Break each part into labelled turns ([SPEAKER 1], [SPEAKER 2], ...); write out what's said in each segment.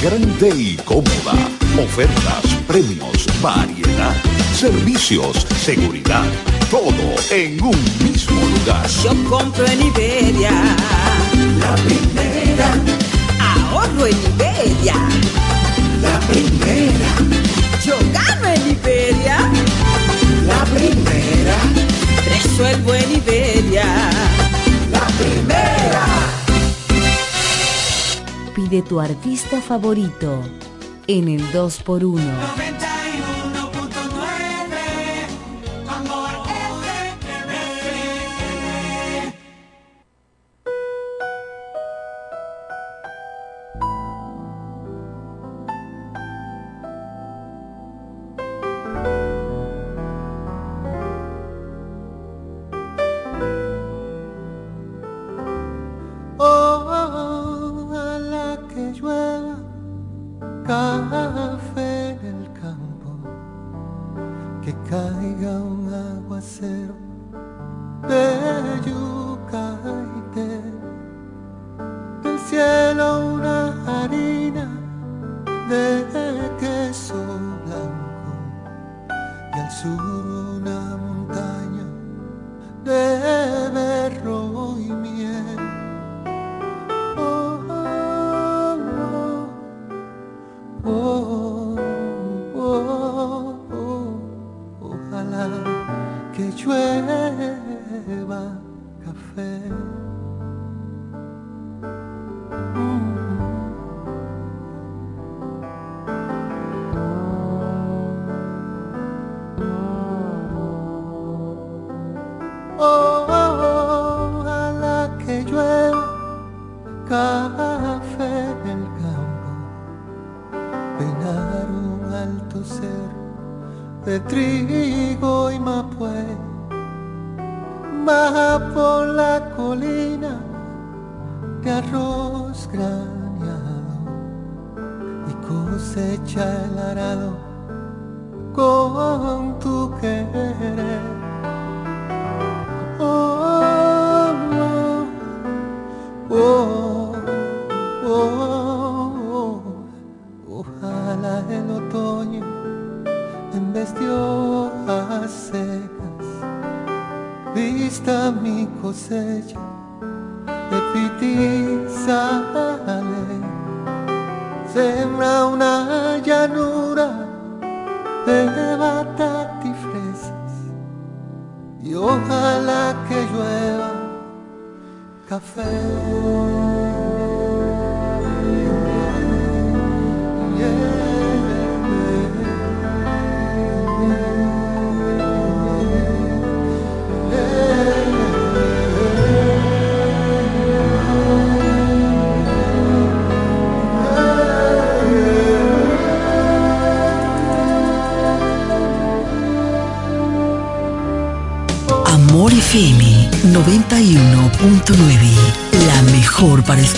[SPEAKER 1] grande y cómoda. Ofertas, premios, variedad, servicios, seguridad, todo en un mismo lugar.
[SPEAKER 2] Yo compro en Iberia,
[SPEAKER 3] la primera.
[SPEAKER 2] Ahorro en Iberia,
[SPEAKER 3] la primera.
[SPEAKER 2] Yo gano en Iberia,
[SPEAKER 3] la primera.
[SPEAKER 2] Resuelvo en
[SPEAKER 4] Pide tu artista favorito en el 2x1.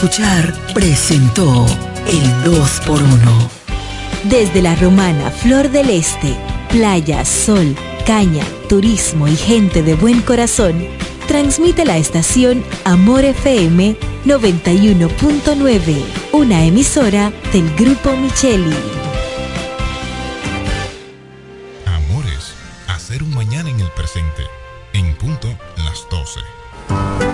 [SPEAKER 5] Escuchar, presentó el 2x1.
[SPEAKER 4] Desde la romana Flor del Este, playa, sol, caña, turismo y gente de buen corazón, transmite la estación Amor FM 91.9, una emisora del Grupo Micheli.
[SPEAKER 6] Amores, hacer un mañana en el presente en punto las 12.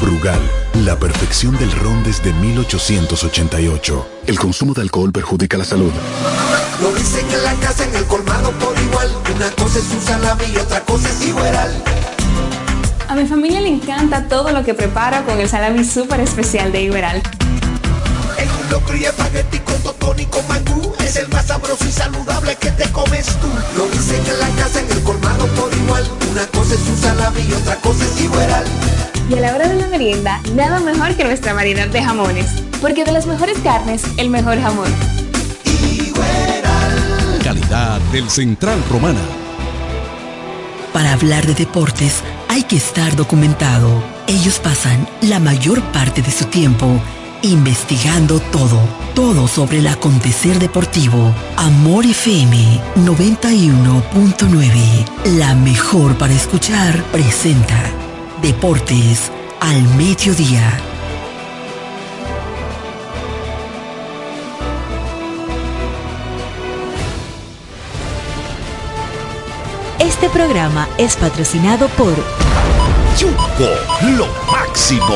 [SPEAKER 7] Brugal, la perfección del ron desde 1888. El consumo de alcohol perjudica la salud.
[SPEAKER 3] Lo dicen en la casa, en el colmado por igual. Una cosa es su salami y otra cosa es igual.
[SPEAKER 8] A mi familia le encanta todo lo que preparo con el salami súper especial de Iberal.
[SPEAKER 3] En un locro y espagueti con totón y con mangú Es el más sabroso y saludable que te comes tú Lo dicen en la casa, en el colmado por igual Una cosa es su salami y otra cosa es Iberal
[SPEAKER 8] Y a la hora de la merienda, nada mejor que nuestra variedad de jamones. Porque de las mejores carnes, el mejor jamón.
[SPEAKER 1] Calidad del Central Romana.
[SPEAKER 5] Para hablar de deportes hay que estar documentado. Ellos pasan la mayor parte de su tiempo investigando todo, todo sobre el acontecer deportivo. Amor FM 91.9, la mejor para escuchar, presenta Deportes al mediodía.
[SPEAKER 4] Este programa es patrocinado por
[SPEAKER 1] Yugo, lo máximo.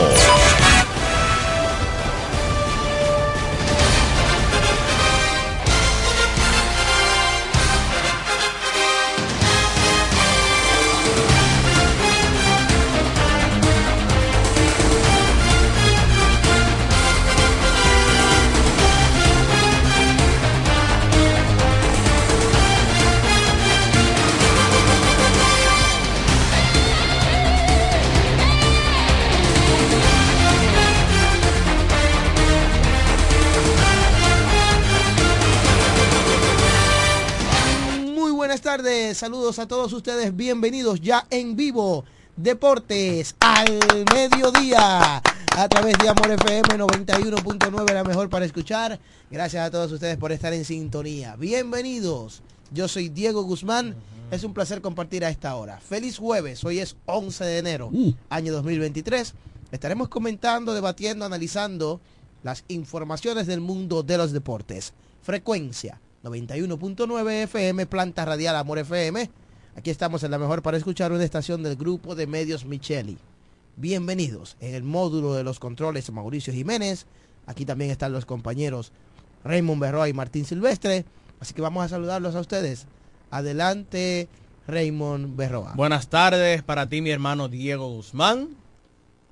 [SPEAKER 9] Saludos a todos ustedes, bienvenidos ya en vivo. Deportes al mediodía a través de Amor FM 91.9, la mejor para escuchar. Gracias a todos ustedes por estar en sintonía. Bienvenidos. Yo soy Diego Guzmán. Es un placer compartir a esta hora. Feliz jueves. Hoy es 11 de enero, año 2023. Estaremos comentando, debatiendo, analizando las informaciones del mundo de los deportes. Frecuencia 91.9 FM, planta radial Amor FM. Aquí estamos en la mejor para escuchar una estación del grupo de medios Micheli. Bienvenidos en el módulo de los controles Mauricio Jiménez. Aquí también están los compañeros Raymond Berroa y Martín Silvestre. Así que vamos a saludarlos a ustedes. Adelante, Raymond Berroa.
[SPEAKER 10] Buenas tardes para ti, mi hermano Diego Guzmán,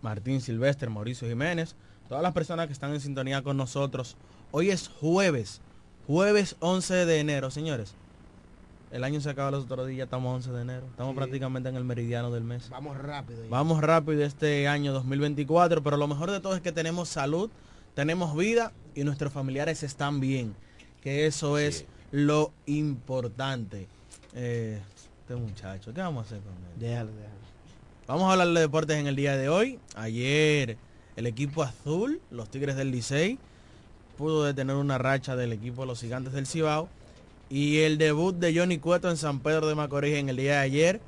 [SPEAKER 10] Martín Silvestre, Mauricio Jiménez, todas las personas que están en sintonía con nosotros. Hoy es jueves, jueves 11 de enero, señores. El año se acaba los otros días, estamos 11 de enero. Estamos
[SPEAKER 9] Sí.
[SPEAKER 10] prácticamente en el meridiano del mes.
[SPEAKER 9] Vamos rápido. ya.
[SPEAKER 10] Vamos rápido este año 2024, pero lo mejor de todo es que tenemos salud, tenemos vida y nuestros familiares están bien. Que eso es lo importante. Eh, este muchacho, ¿qué vamos a hacer con él?
[SPEAKER 9] Déjalo, déjalo.
[SPEAKER 10] Vamos a hablar de deportes en el día de hoy. Ayer el equipo azul, los Tigres del Licey, pudo detener una racha del equipo de los Gigantes del Cibao. Y el debut de Johnny Cueto en San Pedro de Macorís en el día de ayer.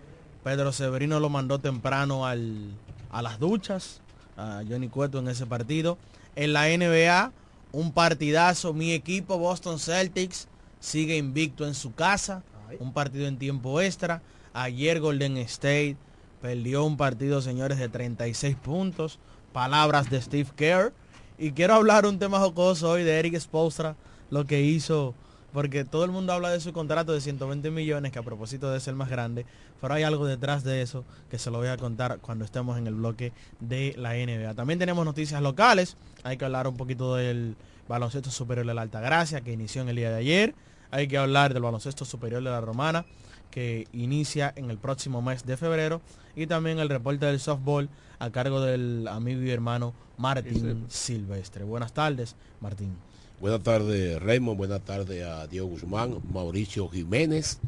[SPEAKER 10] Pedro Severino lo mandó temprano al- a las duchas. A Johnny Cueto en ese partido. En la NBA, un partidazo. Mi equipo Boston Celtics sigue invicto en su casa. Un partido en tiempo extra. Ayer Golden State perdió un partido, señores, de 36 puntos. Palabras de Steve Kerr. Y quiero hablar un tema jocoso hoy de Eric Spoelstra, lo que hizo, porque todo el mundo habla de su contrato de 120 millones, que a propósito de ser más grande, pero hay algo detrás de eso que se lo voy a contar cuando estemos en el bloque de la NBA. También tenemos noticias locales, hay que hablar un poquito del baloncesto superior de la Altagracia, que inició en el día de ayer. Hay que hablar del baloncesto superior de la Romana, que inicia en el próximo mes de febrero. Y también el reporte del softball a cargo del amigo y hermano Martín Silvestre. Buenas tardes, Martín.
[SPEAKER 11] Buenas tardes, Raymond. Buenas tardes a Diego Guzmán, Mauricio Jiménez.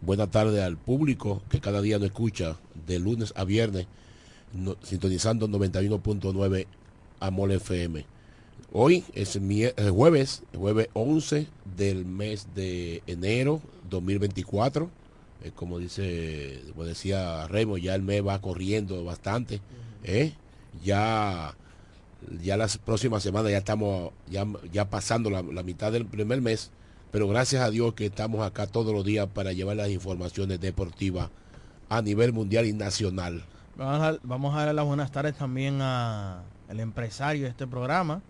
[SPEAKER 11] Buenas tardes al público que cada día nos escucha de lunes a viernes, no- sintonizando 91.9 Amor FM. Hoy es mie- eh, jueves, jueves 11 del mes de enero 2024. Eh, como dice, como decía Raymond, ya el mes va corriendo bastante. ¿eh? Ya ya las próximas semanas ya estamos ya, ya pasando la, la mitad del primer mes, pero gracias a Dios que estamos acá todos los días para llevar las informaciones deportivas a nivel mundial y nacional.
[SPEAKER 10] Vamos a, vamos a darle las buenas tardes también a el empresario de este programa.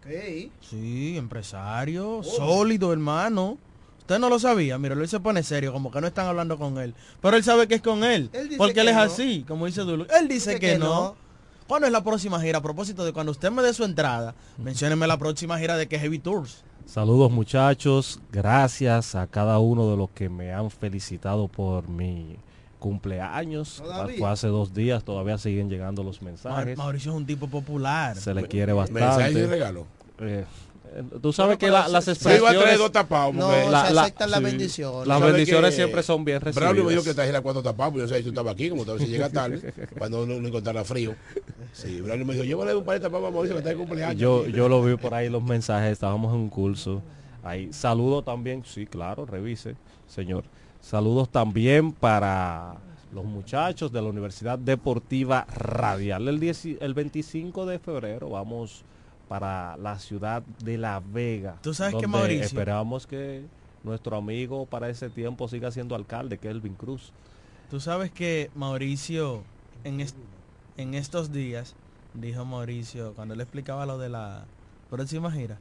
[SPEAKER 10] Sí, empresario, sólido, hermano. Usted no lo sabía, mira, él se pone serio, como que no están hablando con él. Pero él sabe que es con él, porque él es
[SPEAKER 9] no.
[SPEAKER 10] así, como dice Dulu. Él dice, que, no. ¿Cuándo es la próxima gira? A propósito de cuando usted me dé su entrada, mencióneme la próxima gira de que Heavy Tours.
[SPEAKER 12] Saludos muchachos, gracias a cada uno de los que me han felicitado por mi cumpleaños. Fue hace dos días, todavía siguen llegando los mensajes.
[SPEAKER 10] Mauricio es un tipo popular.
[SPEAKER 12] Se le quiere
[SPEAKER 11] ¿Mensajes
[SPEAKER 12] bastante.
[SPEAKER 11] y regalo?
[SPEAKER 12] Eh, tú sabes que la- las expresiones...
[SPEAKER 11] iba a traer dos tapados,
[SPEAKER 9] No,
[SPEAKER 11] porque-
[SPEAKER 9] se aceptan las bendiciones.
[SPEAKER 12] Las
[SPEAKER 11] ¿Sabe
[SPEAKER 12] bendiciones siempre son bien
[SPEAKER 11] Braulio me dijo
[SPEAKER 12] recibidas.
[SPEAKER 11] que trajera cuatro tapados, yo sé si tú estabas aquí, como tal vez si llega tarde, cuando no, no encontrara frío. Sí, Braulio me dijo, llévale un par de tapados a Mauricio que está de cumpleaños.
[SPEAKER 12] Yo, yo lo vi por ahí los mensajes, estábamos en un curso. Ahí, saludo también, sí, claro, revise, señor. Saludos también para los muchachos de la Universidad Deportiva Radial. El, 10 y- el 25 de febrero vamos para la ciudad de La Vega.
[SPEAKER 10] Tú sabes que,
[SPEAKER 12] donde
[SPEAKER 10] Mauricio-
[SPEAKER 12] Esperamos que nuestro amigo para ese tiempo siga siendo alcalde, Kelvin Cruz.
[SPEAKER 10] Tú sabes que Mauricio en, est- en estos días, dijo Mauricio, cuando él explicaba lo de la próxima gira,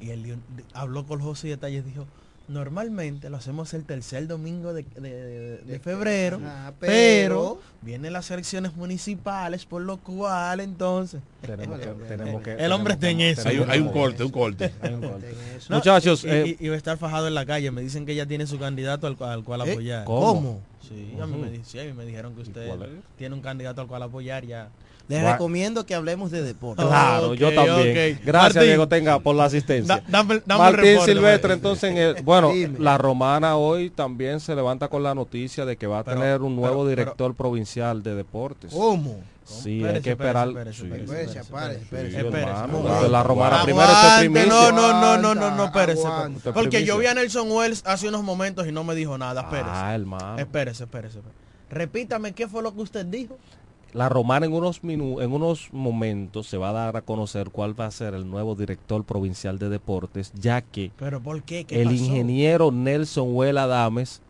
[SPEAKER 10] y él habló con José y detalles, dijo, normalmente lo hacemos el tercer domingo de, de- de- de febrero,
[SPEAKER 9] Ah,
[SPEAKER 10] pero,
[SPEAKER 9] pero-
[SPEAKER 10] vienen las elecciones municipales, por lo cual entonces...
[SPEAKER 12] Tenemos que- tenemos que-
[SPEAKER 10] el hombre está en eso.
[SPEAKER 11] Hay un- hay un corte, un corte.
[SPEAKER 12] Hay un corte.
[SPEAKER 10] No,
[SPEAKER 12] Muchachos,
[SPEAKER 10] y,
[SPEAKER 12] eh,
[SPEAKER 10] y- y va a estar fajado en la calle. Me dicen que ya tiene su candidato al, cual- al cual
[SPEAKER 9] ¿Eh?
[SPEAKER 10] apoyar.
[SPEAKER 12] ¿Cómo?
[SPEAKER 10] Sí, a mí me, sí, a mí me dijeron que usted tiene un candidato al cual apoyar ya.
[SPEAKER 9] Les recomiendo que hablemos de deporte.
[SPEAKER 12] Claro, yo
[SPEAKER 10] Ok,
[SPEAKER 12] también.
[SPEAKER 10] ok.
[SPEAKER 12] Gracias,
[SPEAKER 10] Martín.
[SPEAKER 12] Diego Tenga, por la asistencia.
[SPEAKER 10] Da- dame- dame el
[SPEAKER 12] Martín
[SPEAKER 10] reporte,
[SPEAKER 12] Silvestre,
[SPEAKER 10] Martín.
[SPEAKER 12] entonces, en el- bueno,
[SPEAKER 9] Dime.
[SPEAKER 12] la romana hoy también se levanta con la noticia de que va a
[SPEAKER 10] Pero-
[SPEAKER 12] tener un nuevo
[SPEAKER 10] pero-
[SPEAKER 12] director provincial de deportes.
[SPEAKER 9] ¿Cómo?
[SPEAKER 12] Sí,
[SPEAKER 10] Espérese,
[SPEAKER 12] hay que esperar. la romana primero esto es
[SPEAKER 10] Aguante,
[SPEAKER 12] primicia.
[SPEAKER 10] no, no, no, no, no, no, espérese.
[SPEAKER 9] Aguanta.
[SPEAKER 12] Esto es
[SPEAKER 10] Porque yo vi a Nelson Wells hace unos momentos y no me dijo nada. Espérese.
[SPEAKER 12] Ah, hermano.
[SPEAKER 10] Espérese. espérese. Repítame qué fue lo que usted dijo.
[SPEAKER 12] La romana en unos minu- en unos momentos se va a dar a conocer cuál va a ser el nuevo director provincial de deportes, ya que
[SPEAKER 10] Pero ¿por qué? ¿Qué
[SPEAKER 12] el
[SPEAKER 10] pasó?
[SPEAKER 12] ingeniero Nelson Huela Dames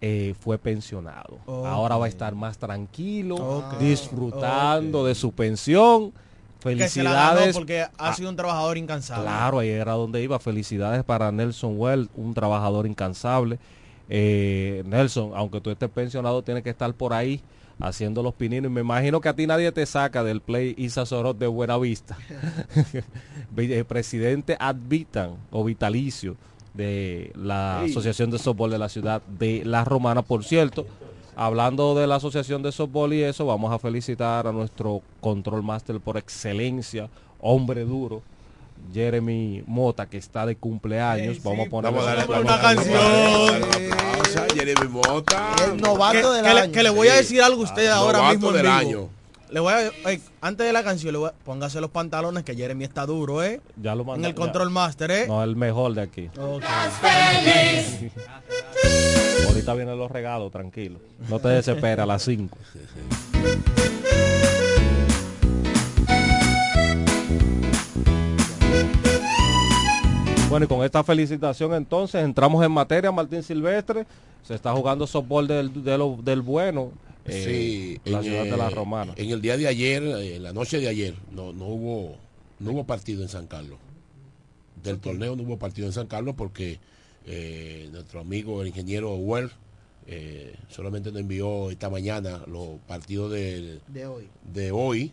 [SPEAKER 12] eh, fue pensionado. Ahora va a estar más tranquilo, disfrutando de su pensión. Felicidades.
[SPEAKER 10] porque ha sido un trabajador incansable.
[SPEAKER 12] Claro, ahí era donde iba. Felicidades para Nelson Well, un trabajador incansable. Eh, Nelson, aunque tú estés pensionado, tienes que estar por ahí haciendo los pininos. Y me imagino que a ti nadie te saca del play Isa Sorot de Buena Vista. Vi- eh, Presidente ad vitam o vitalicio de la. Asociación de Softball de la ciudad de La Romana. Por cierto, hablando de la Asociación de Softball y eso, vamos a felicitar a nuestro control master por excelencia, hombre duro, Jeremy Mota, que está de cumpleaños. vamos a poner
[SPEAKER 11] Vamos a darle
[SPEAKER 10] Una canción.
[SPEAKER 11] a Jeremy Mota.
[SPEAKER 9] El novato
[SPEAKER 10] que,
[SPEAKER 9] del
[SPEAKER 10] que le,
[SPEAKER 9] año.
[SPEAKER 10] que le voy a decir algo a usted ahora
[SPEAKER 11] Novato
[SPEAKER 10] mismo en
[SPEAKER 11] del
[SPEAKER 10] vivo.
[SPEAKER 11] año.
[SPEAKER 10] Le voy a, eh, antes de la canción, le voy a, póngase los pantalones que Jeremy está duro, ¿eh?
[SPEAKER 12] Ya lo
[SPEAKER 10] En
[SPEAKER 12] manda-
[SPEAKER 10] el
[SPEAKER 12] ya-
[SPEAKER 10] control master, ¿eh?
[SPEAKER 12] No, el mejor de aquí.
[SPEAKER 10] Ok.
[SPEAKER 12] Ahorita vienen los regalos, tranquilo. No te desesperes a las 5. Bueno, y con esta felicitación entonces entramos en materia, Martín Silvestre. Se está jugando softball del, de lo- del bueno. eh,
[SPEAKER 11] Sí,
[SPEAKER 12] la
[SPEAKER 11] en,
[SPEAKER 12] ciudad de la
[SPEAKER 11] eh,
[SPEAKER 12] Romana.
[SPEAKER 11] En el día de ayer, eh, en la noche de ayer, no, no hubo no hubo partido en San Carlos. Del torneo no hubo partido en San Carlos porque eh, nuestro amigo el ingeniero Well eh, solamente nos envió esta mañana los partidos del-
[SPEAKER 9] De hoy.
[SPEAKER 11] de hoy,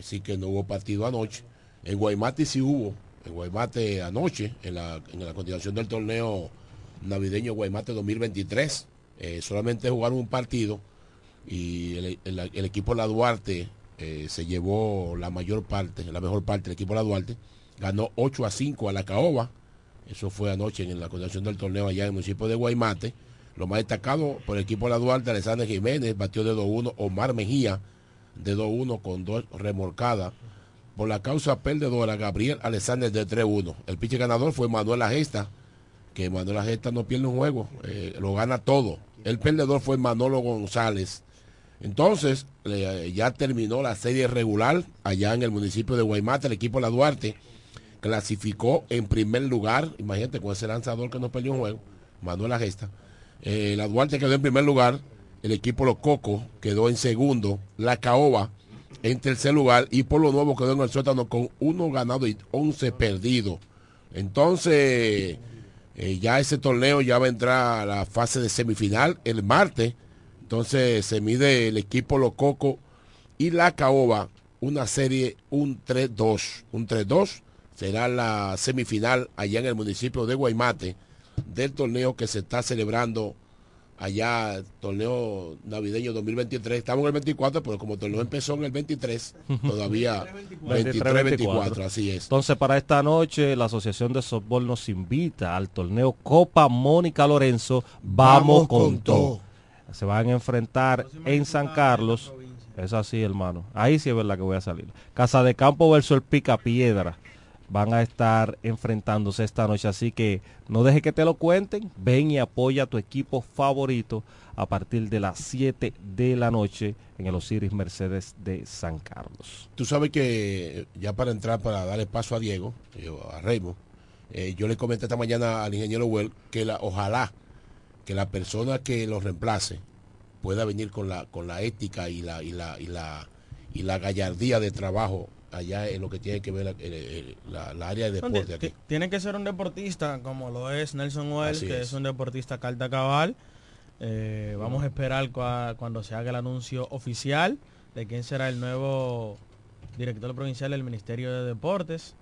[SPEAKER 11] así que no hubo partido anoche. En Guaymate sí hubo, en Guaymate anoche, en la, continuación del torneo navideño Guaymate 2023, eh, solamente jugaron un partido y el, equipo La Duarte eh, se llevó la mayor parte, la mejor parte del equipo La Duarte, ganó 8 a 5 a la Caoba, eso fue anoche en la continuación del torneo allá en el municipio de Guaymate. Lo más destacado por el equipo la Duarte, Alexander Jiménez batió de 2-1, Omar Mejía de 2-1 con dos remolcadas. Por la causa perdedora, Gabriel Alexander de 3-1. El pitcher ganador fue Manuel Agesta, que Manuel Agesta no pierde un juego, eh, lo gana todo. El perdedor fue Manolo González. Entonces, le- ya terminó la serie regular allá en el municipio de Guaymate. El equipo La Duarte clasificó en primer lugar. Imagínate con ese lanzador que no perdió un juego, Manuel La Gesta. Eh, la Duarte quedó en primer lugar. El equipo Los Cocos quedó en segundo. La Caoba en tercer lugar. Y por lo nuevo quedó en el sótano con uno ganado y 11 perdidos. Entonces, eh, ya ese torneo ya va a entrar a la fase de semifinal el martes. Entonces se mide el equipo Los Cocos y la Caoba una serie, un 3-2. Un 3-2 será la semifinal allá en el municipio de Guaymate del torneo que se está celebrando allá, torneo navideño 2023. Estamos en el 24, pero como el torneo empezó en el 23, todavía 23-24, así es.
[SPEAKER 12] Entonces, para esta noche, la Asociación de Softball nos invita al torneo Copa Mónica Lorenzo. Vamos,
[SPEAKER 9] Vamos
[SPEAKER 12] con,
[SPEAKER 9] con
[SPEAKER 12] todo.
[SPEAKER 9] todo.
[SPEAKER 12] Se van a enfrentar en San Carlos. Es así, hermano. Ahí sí es verdad que voy a salir. Casa de Campo versus el Pica Piedra. Van a estar enfrentándose esta noche. Así que no deje que te lo cuenten. Ven y apoya a tu equipo favorito a partir de las 7 de la noche en el Osiris Mercedes de San Carlos.
[SPEAKER 11] Tú sabes que eh, ya para entrar, para darle paso a Diego, yo, a Raymond, eh, yo le comenté esta mañana al ingeniero Well que la, ojalá que la persona que lo reemplace pueda venir con la con la ética y la y la y la y la gallardía de trabajo allá en lo que tiene que ver la, el- el- la- la área de deporte aquí.
[SPEAKER 10] ti- Tiene que ser un deportista como lo es Nelson Wells,
[SPEAKER 11] Así
[SPEAKER 10] que
[SPEAKER 11] es.
[SPEAKER 10] es. un deportista carta cabal. Eh, vamos a esperar cua- cuando se haga el anuncio oficial de quién será el nuevo director provincial del Ministerio de Deportes.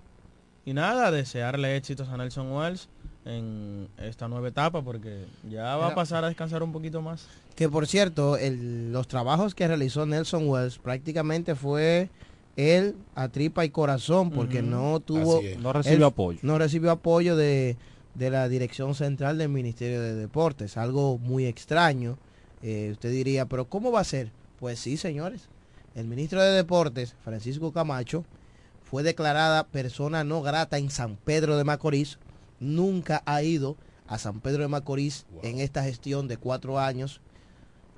[SPEAKER 10] Y nada, desearle éxitos a Nelson Wells en esta nueva etapa porque ya va a pasar a descansar un poquito más.
[SPEAKER 9] Que por cierto, el- los trabajos que realizó Nelson Wells prácticamente fue él a tripa y corazón porque no tuvo.
[SPEAKER 12] No recibió apoyo.
[SPEAKER 9] no recibió apoyo de, de la dirección central del Ministerio de Deportes. Algo muy extraño Eh, usted diría pero cómo va a ser pues sí señores el ministro de Deportes Francisco Camacho fue declarada persona no grata en San Pedro de Macorís. Nunca ha ido a San Pedro de Macorís en esta gestión de cuatro años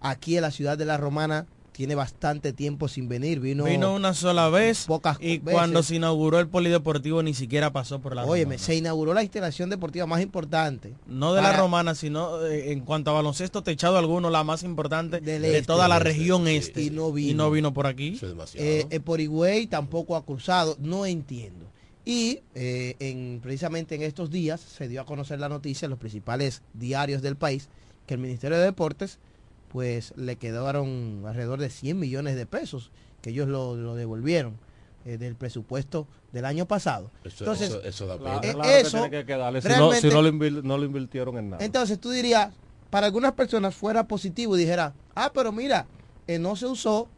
[SPEAKER 9] aquí en la ciudad de la Romana tiene bastante tiempo sin venir vino
[SPEAKER 10] Vino una sola vez
[SPEAKER 9] pocas
[SPEAKER 10] y
[SPEAKER 9] veces.
[SPEAKER 10] cuando se inauguró el polideportivo ni siquiera pasó por la
[SPEAKER 9] Óyeme,
[SPEAKER 10] Romana.
[SPEAKER 9] se inauguró la instalación deportiva más importante.
[SPEAKER 10] No de la romana, sino eh, en cuanto a baloncesto techado alguno, la más importante de
[SPEAKER 9] este,
[SPEAKER 10] toda la
[SPEAKER 9] este,
[SPEAKER 10] región este.
[SPEAKER 9] y no vino.
[SPEAKER 10] vino por aquí.
[SPEAKER 9] Eh, eh, por Higüey tampoco ha cruzado, no entiendo. Y eh, en, precisamente en estos días se dio a conocer la noticia en los principales diarios del país que el Ministerio de Deportes pues le quedaron alrededor de 100 millones de pesos que ellos lo, lo devolvieron eh, del presupuesto del año pasado.
[SPEAKER 11] Eso-
[SPEAKER 9] Entonces,
[SPEAKER 11] eso- eso da
[SPEAKER 12] Claro,
[SPEAKER 9] eh,
[SPEAKER 12] claro que tiene que quedarle. Si, no, si no lo, no invirtieron en nada.
[SPEAKER 9] entonces tú dirías, para algunas personas fuera positivo y dijera, ah, pero mira, eh, no se usó,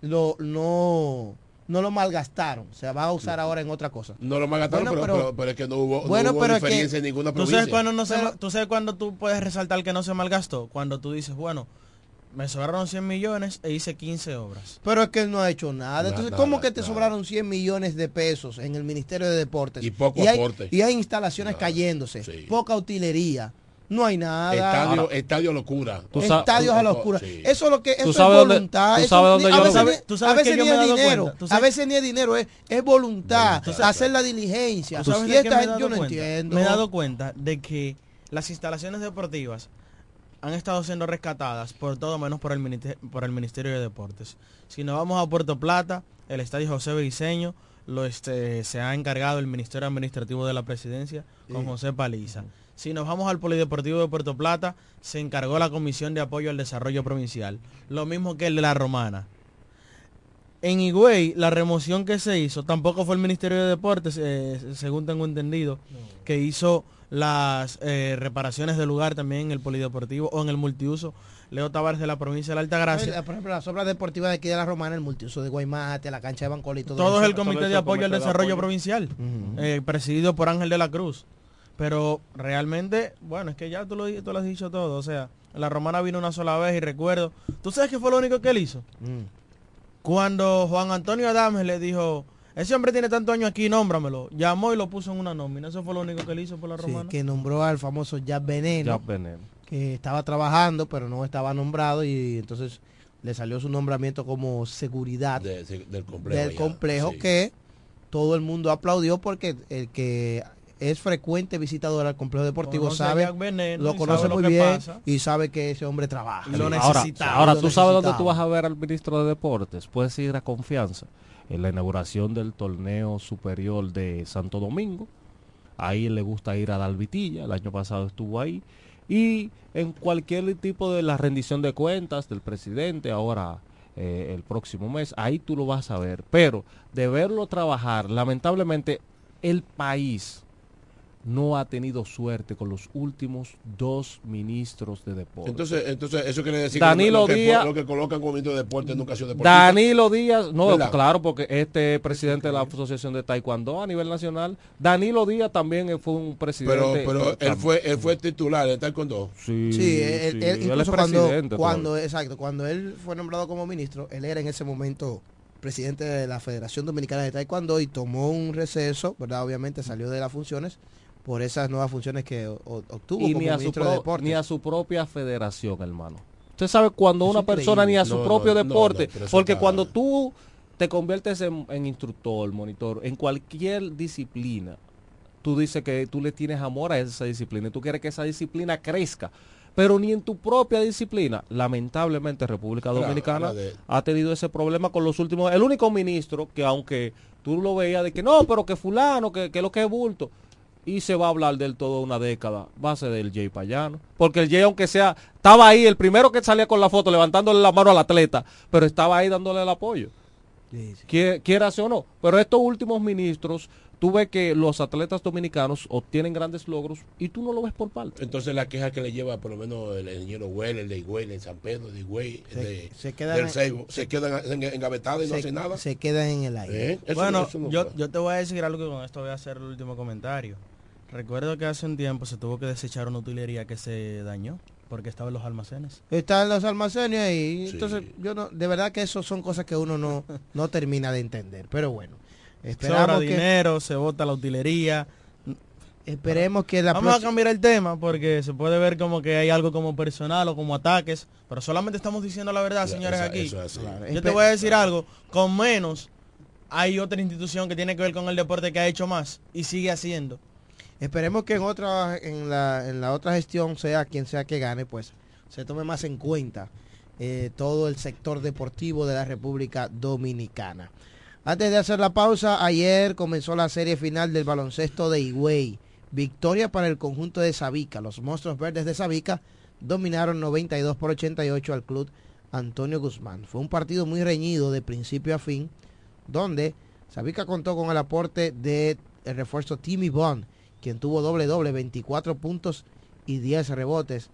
[SPEAKER 9] lo, no, no lo malgastaron, se va a usar ahora en otra cosa.
[SPEAKER 11] No lo malgastaron,
[SPEAKER 9] Bueno,
[SPEAKER 11] pero, pero- pero es que no hubo, no
[SPEAKER 9] bueno,
[SPEAKER 11] hubo
[SPEAKER 9] pero es que-
[SPEAKER 11] en ninguna
[SPEAKER 10] ¿Tú
[SPEAKER 11] provincia.
[SPEAKER 10] sabes, cuando no se tú sabes cuando tú puedes resaltar que no se malgastó? Cuando tú dices, bueno, me sobraron 100 millones e hice 15 obras.
[SPEAKER 9] Pero es que él no ha hecho nada.
[SPEAKER 10] Nada,
[SPEAKER 9] Entonces, ¿cómo
[SPEAKER 10] nada,
[SPEAKER 9] que te sobraron 100 millones de pesos en el Ministerio de Deportes?
[SPEAKER 11] Y poco
[SPEAKER 9] hay,
[SPEAKER 11] aporte.
[SPEAKER 9] Y hay instalaciones cayéndose, poca utilería, no hay nada.
[SPEAKER 11] Estadio, estadio locura.
[SPEAKER 9] Estadios a la oscura.
[SPEAKER 11] Sí.
[SPEAKER 9] Eso es lo que eso
[SPEAKER 12] ¿Tú
[SPEAKER 9] es
[SPEAKER 12] dónde-
[SPEAKER 9] voluntad.
[SPEAKER 12] tú
[SPEAKER 9] eso
[SPEAKER 12] sabes
[SPEAKER 9] ni-
[SPEAKER 12] dónde
[SPEAKER 9] a
[SPEAKER 12] yo
[SPEAKER 9] veces,
[SPEAKER 12] vi?
[SPEAKER 9] ni-
[SPEAKER 10] tú
[SPEAKER 9] a
[SPEAKER 10] sabes
[SPEAKER 9] veces
[SPEAKER 10] que yo
[SPEAKER 9] ni es dinero. A
[SPEAKER 10] sabes-
[SPEAKER 9] veces ni es dinero, es, es voluntad. hacer la diligencia.
[SPEAKER 10] ¿Tú sabes
[SPEAKER 9] y esta gente yo no
[SPEAKER 10] cuenta?
[SPEAKER 9] entiendo.
[SPEAKER 10] Me he dado cuenta de que las instalaciones deportivas han estado siendo rescatadas por todo menos por el, ministe- por el Ministerio de Deportes. Si nos vamos a Puerto Plata, el Estadio José Briceño lo este, se ha encargado el Ministerio Administrativo de la Presidencia con
[SPEAKER 9] Sí.
[SPEAKER 10] José Paliza. Si nos vamos al Polideportivo de Puerto Plata, se encargó la Comisión de Apoyo al Desarrollo Provincial. Lo mismo que el de la Romana. En Higüey, la remoción que se hizo, tampoco fue el Ministerio de Deportes, eh, según tengo entendido, que hizo las eh, reparaciones del lugar también en el polideportivo o en el multiuso. Leo Tavares de la provincia de la Altagracia.
[SPEAKER 9] Por ejemplo, las obras deportivas de aquí de la Romana, el multiuso de Guaymate, la cancha de Bancola y todo,
[SPEAKER 10] Todo
[SPEAKER 9] eso.
[SPEAKER 10] es el Comité de Apoyo al Desarrollo Provincial, eh, presidido por Ángel de la Cruz. Pero realmente, bueno, es que ya tú lo, tú lo has dicho todo. O sea, la romana vino una sola vez y recuerdo. ¿Tú sabes qué fue lo único que él hizo?
[SPEAKER 9] Mm.
[SPEAKER 10] Cuando Juan Antonio Adames le dijo, ese hombre tiene tanto años aquí, nómbramelo. Llamó y lo puso en una nómina. Eso fue lo único que él hizo por la
[SPEAKER 9] Sí,
[SPEAKER 10] romana.
[SPEAKER 9] que nombró al famoso Jazz Veneno.
[SPEAKER 12] Jazz Veneno.
[SPEAKER 9] que estaba trabajando, pero no estaba nombrado y entonces le salió su nombramiento como seguridad
[SPEAKER 11] De- de- del complejo.
[SPEAKER 9] del complejo
[SPEAKER 11] sí.
[SPEAKER 9] que todo el mundo aplaudió porque el que es frecuente visitador al complejo deportivo
[SPEAKER 10] Conoce a
[SPEAKER 9] sabe,
[SPEAKER 10] Jack Veneno
[SPEAKER 9] lo conoce
[SPEAKER 10] sabe lo
[SPEAKER 9] muy
[SPEAKER 10] que
[SPEAKER 9] bien
[SPEAKER 10] pasa.
[SPEAKER 9] y sabe que ese hombre trabaja.
[SPEAKER 10] Y lo
[SPEAKER 12] ahora,
[SPEAKER 10] necesitaba.
[SPEAKER 12] ahora
[SPEAKER 9] Lo
[SPEAKER 12] tú sabes dónde tú vas a ver al ministro de Deportes. Puedes ir a confianza en la inauguración del torneo superior de Santo Domingo. Ahí le gusta ir a dar vitilla. El año pasado estuvo ahí. Y en cualquier tipo de la rendición de cuentas del presidente, ahora eh, el próximo mes, ahí tú lo vas a ver. Pero de verlo trabajar, lamentablemente el país no ha tenido suerte con los últimos dos ministros de deporte.
[SPEAKER 11] Entonces, entonces eso quiere decir
[SPEAKER 12] Danilo
[SPEAKER 11] que lo que,
[SPEAKER 12] Díaz-
[SPEAKER 11] lo que colocan como ministro de deporte nunca ha sido deportista.
[SPEAKER 12] Danilo Díaz, no,
[SPEAKER 11] ¿Verdad?
[SPEAKER 12] claro, porque este presidente de la Asociación de Taekwondo a nivel nacional, Danilo Díaz también fue un presidente.
[SPEAKER 11] pero él fue él fue titular de taekwondo.
[SPEAKER 12] Sí,
[SPEAKER 9] Sí, él,
[SPEAKER 12] sí,
[SPEAKER 9] él
[SPEAKER 12] él es
[SPEAKER 9] incluso cuando,
[SPEAKER 12] presidente
[SPEAKER 9] cuando, exacto, cuando él fue nombrado como ministro, él era en ese momento presidente de la Federación Dominicana de Taekwondo y tomó un receso, ¿verdad? Obviamente salió de las funciones por esas nuevas funciones que o- obtuvo
[SPEAKER 12] y
[SPEAKER 9] como
[SPEAKER 12] ni a, su
[SPEAKER 9] ministro de
[SPEAKER 12] pro-
[SPEAKER 9] Deportes.
[SPEAKER 12] ni a su propia federación, hermano. Usted sabe cuando
[SPEAKER 9] Es
[SPEAKER 12] una persona ni a su
[SPEAKER 11] No,
[SPEAKER 12] propio
[SPEAKER 11] no,
[SPEAKER 12] deporte,
[SPEAKER 11] no,
[SPEAKER 12] porque
[SPEAKER 11] está-
[SPEAKER 12] cuando tú te conviertes en, en instructor, monitor, en cualquier disciplina, tú dices que tú le tienes amor a esa disciplina y tú quieres que esa disciplina crezca. Pero ni en tu propia disciplina, lamentablemente República Dominicana
[SPEAKER 11] de-
[SPEAKER 12] ha tenido ese problema con los últimos. El único ministro que aunque tú lo veías de que no, pero que fulano, que, que lo que es bulto, y se va a hablar del todo una década, va a ser del Jay Payano. Porque el Jay, aunque sea, estaba ahí, el primero que salía con la foto, levantándole la mano al atleta, pero estaba ahí dándole el apoyo. Quie- Quieras o no. Pero estos últimos ministros, tú ves que los atletas dominicanos obtienen grandes logros y tú no lo ves por parte.
[SPEAKER 11] Entonces la queja que le lleva por lo menos el ingeniero Well, el de Higüey, el de San Pedro, el de Higüey, el
[SPEAKER 9] Se-
[SPEAKER 11] de,
[SPEAKER 9] se quedan
[SPEAKER 11] del Seibo, se, quedan en- engavetados y no
[SPEAKER 9] se,
[SPEAKER 11] hacen nada.
[SPEAKER 9] se quedan en el aire.
[SPEAKER 11] ¿Eh? Eso
[SPEAKER 10] bueno,
[SPEAKER 11] no- eso no
[SPEAKER 10] yo, yo te voy a decir algo que con esto voy a hacer el último comentario. Recuerdo que hace un tiempo se tuvo que desechar una utilería que se dañó porque estaba en los almacenes.
[SPEAKER 9] Están los almacenes ahí.
[SPEAKER 10] Sí.
[SPEAKER 9] Entonces, yo no, de verdad que eso son cosas que uno no, no termina de entender. Pero bueno,
[SPEAKER 10] Sobra
[SPEAKER 9] esperamos que,
[SPEAKER 10] dinero, se bota la utilería.
[SPEAKER 9] esperemos que la
[SPEAKER 10] Vamos a cambiar el tema porque se puede ver como que hay algo como personal o como ataques, pero solamente estamos diciendo la verdad, señores, aquí.
[SPEAKER 11] eso es así. Claro.
[SPEAKER 10] Yo te voy a decir algo, con menos hay otra institución que tiene que ver con el deporte que ha hecho más y sigue haciendo.
[SPEAKER 9] Esperemos que en otra en la, en la otra gestión sea quien sea que gane, pues se tome más en cuenta eh, todo el sector deportivo de la República Dominicana. Antes de hacer la pausa, ayer comenzó la serie final del baloncesto de Higüey. Victoria para el conjunto de Sabica. Los monstruos verdes de Sabica dominaron 92 por 88 al club Antonio Guzmán. Fue un partido muy reñido de principio a fin, donde Sabica contó con el aporte de el refuerzo Timmy Bond, quien tuvo doble doble, 24 puntos y 10 rebotes.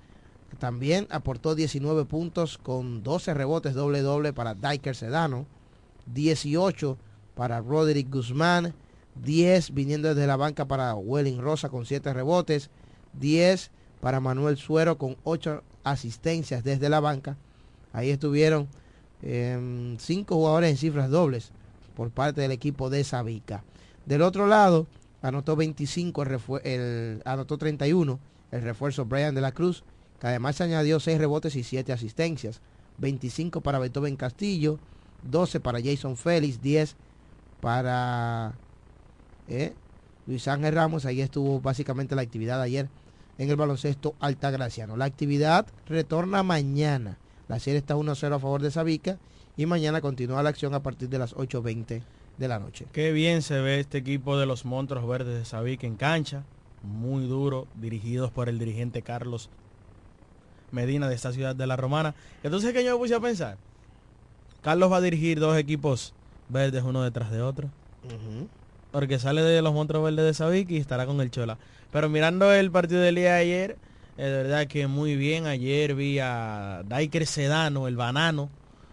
[SPEAKER 9] También aportó 19 puntos con 12 rebotes doble doble para Diker Sedano, 18 para Roderick Guzmán, 10 viniendo desde la banca para Welling Rosa con 7 rebotes, 10 para Manuel Suero con 8 asistencias desde la banca. Ahí estuvieron 5 jugadores en cifras dobles por parte del equipo de Sabica. Del otro lado, anotó 25, el anotó 31 el refuerzo Brian de la Cruz, que además se añadió 6 rebotes y 7 asistencias. 25 para Beethoven Castillo, 12 para Jason Félix, 10 para eh, Luis Ángel Ramos. Ahí estuvo básicamente la actividad ayer en el baloncesto Altagraciano. La actividad retorna mañana. La serie está 1-0 a favor de Sabica y mañana continúa la acción a partir de las 8.20 de la noche.
[SPEAKER 10] Qué bien se ve este equipo de los Monstruos Verdes de Sabic en cancha, muy duro, dirigidos por el dirigente Carlos Medina de esta ciudad de la Romana. Entonces, ¿qué yo me puse a pensar? Carlos va a dirigir dos equipos verdes uno detrás de otro. Porque sale de los Monstruos Verdes de Sabic y estará con el Chola. Pero mirando el partido del día de ayer, es de verdad que muy bien. Ayer vi a Diker Sedano, el banano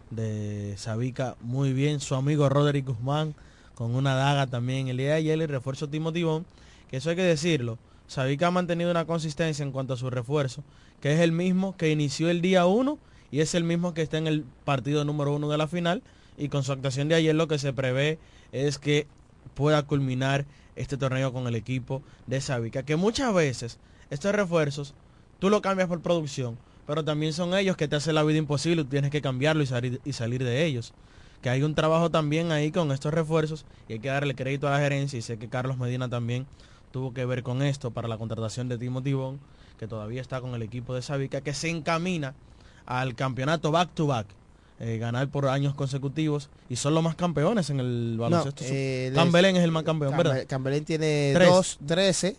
[SPEAKER 10] de Sabica, muy bien. Su amigo Roderick Guzmán con una daga también el día de ayer. El refuerzo Timo Tibón, que eso hay que decirlo. Sabica ha mantenido una consistencia en cuanto a su refuerzo, que es el mismo que inició el día 1 y es el mismo que está en el partido número 1 de la final. Y con su actuación de ayer lo que se prevé es que pueda culminar este torneo con el equipo de Sabica. Que muchas veces estos refuerzos tú lo cambias por producción, pero también son ellos que te hacen la vida imposible, tienes que cambiarlo y salir, y salir de ellos. Que hay un trabajo también ahí con estos refuerzos y hay que darle crédito a la gerencia y sé que Carlos Medina también tuvo que ver con esto para la contratación de Timo Tibón, que todavía está con el equipo de Sabica, que se encamina al campeonato back to back. eh, ganar por años consecutivos y son los más campeones en el baloncesto.
[SPEAKER 9] eh, les-
[SPEAKER 10] Cambelén es el más campeón,
[SPEAKER 9] Cambe-
[SPEAKER 10] ¿verdad?
[SPEAKER 9] Cambelén tiene
[SPEAKER 10] Tres.
[SPEAKER 9] dos, 13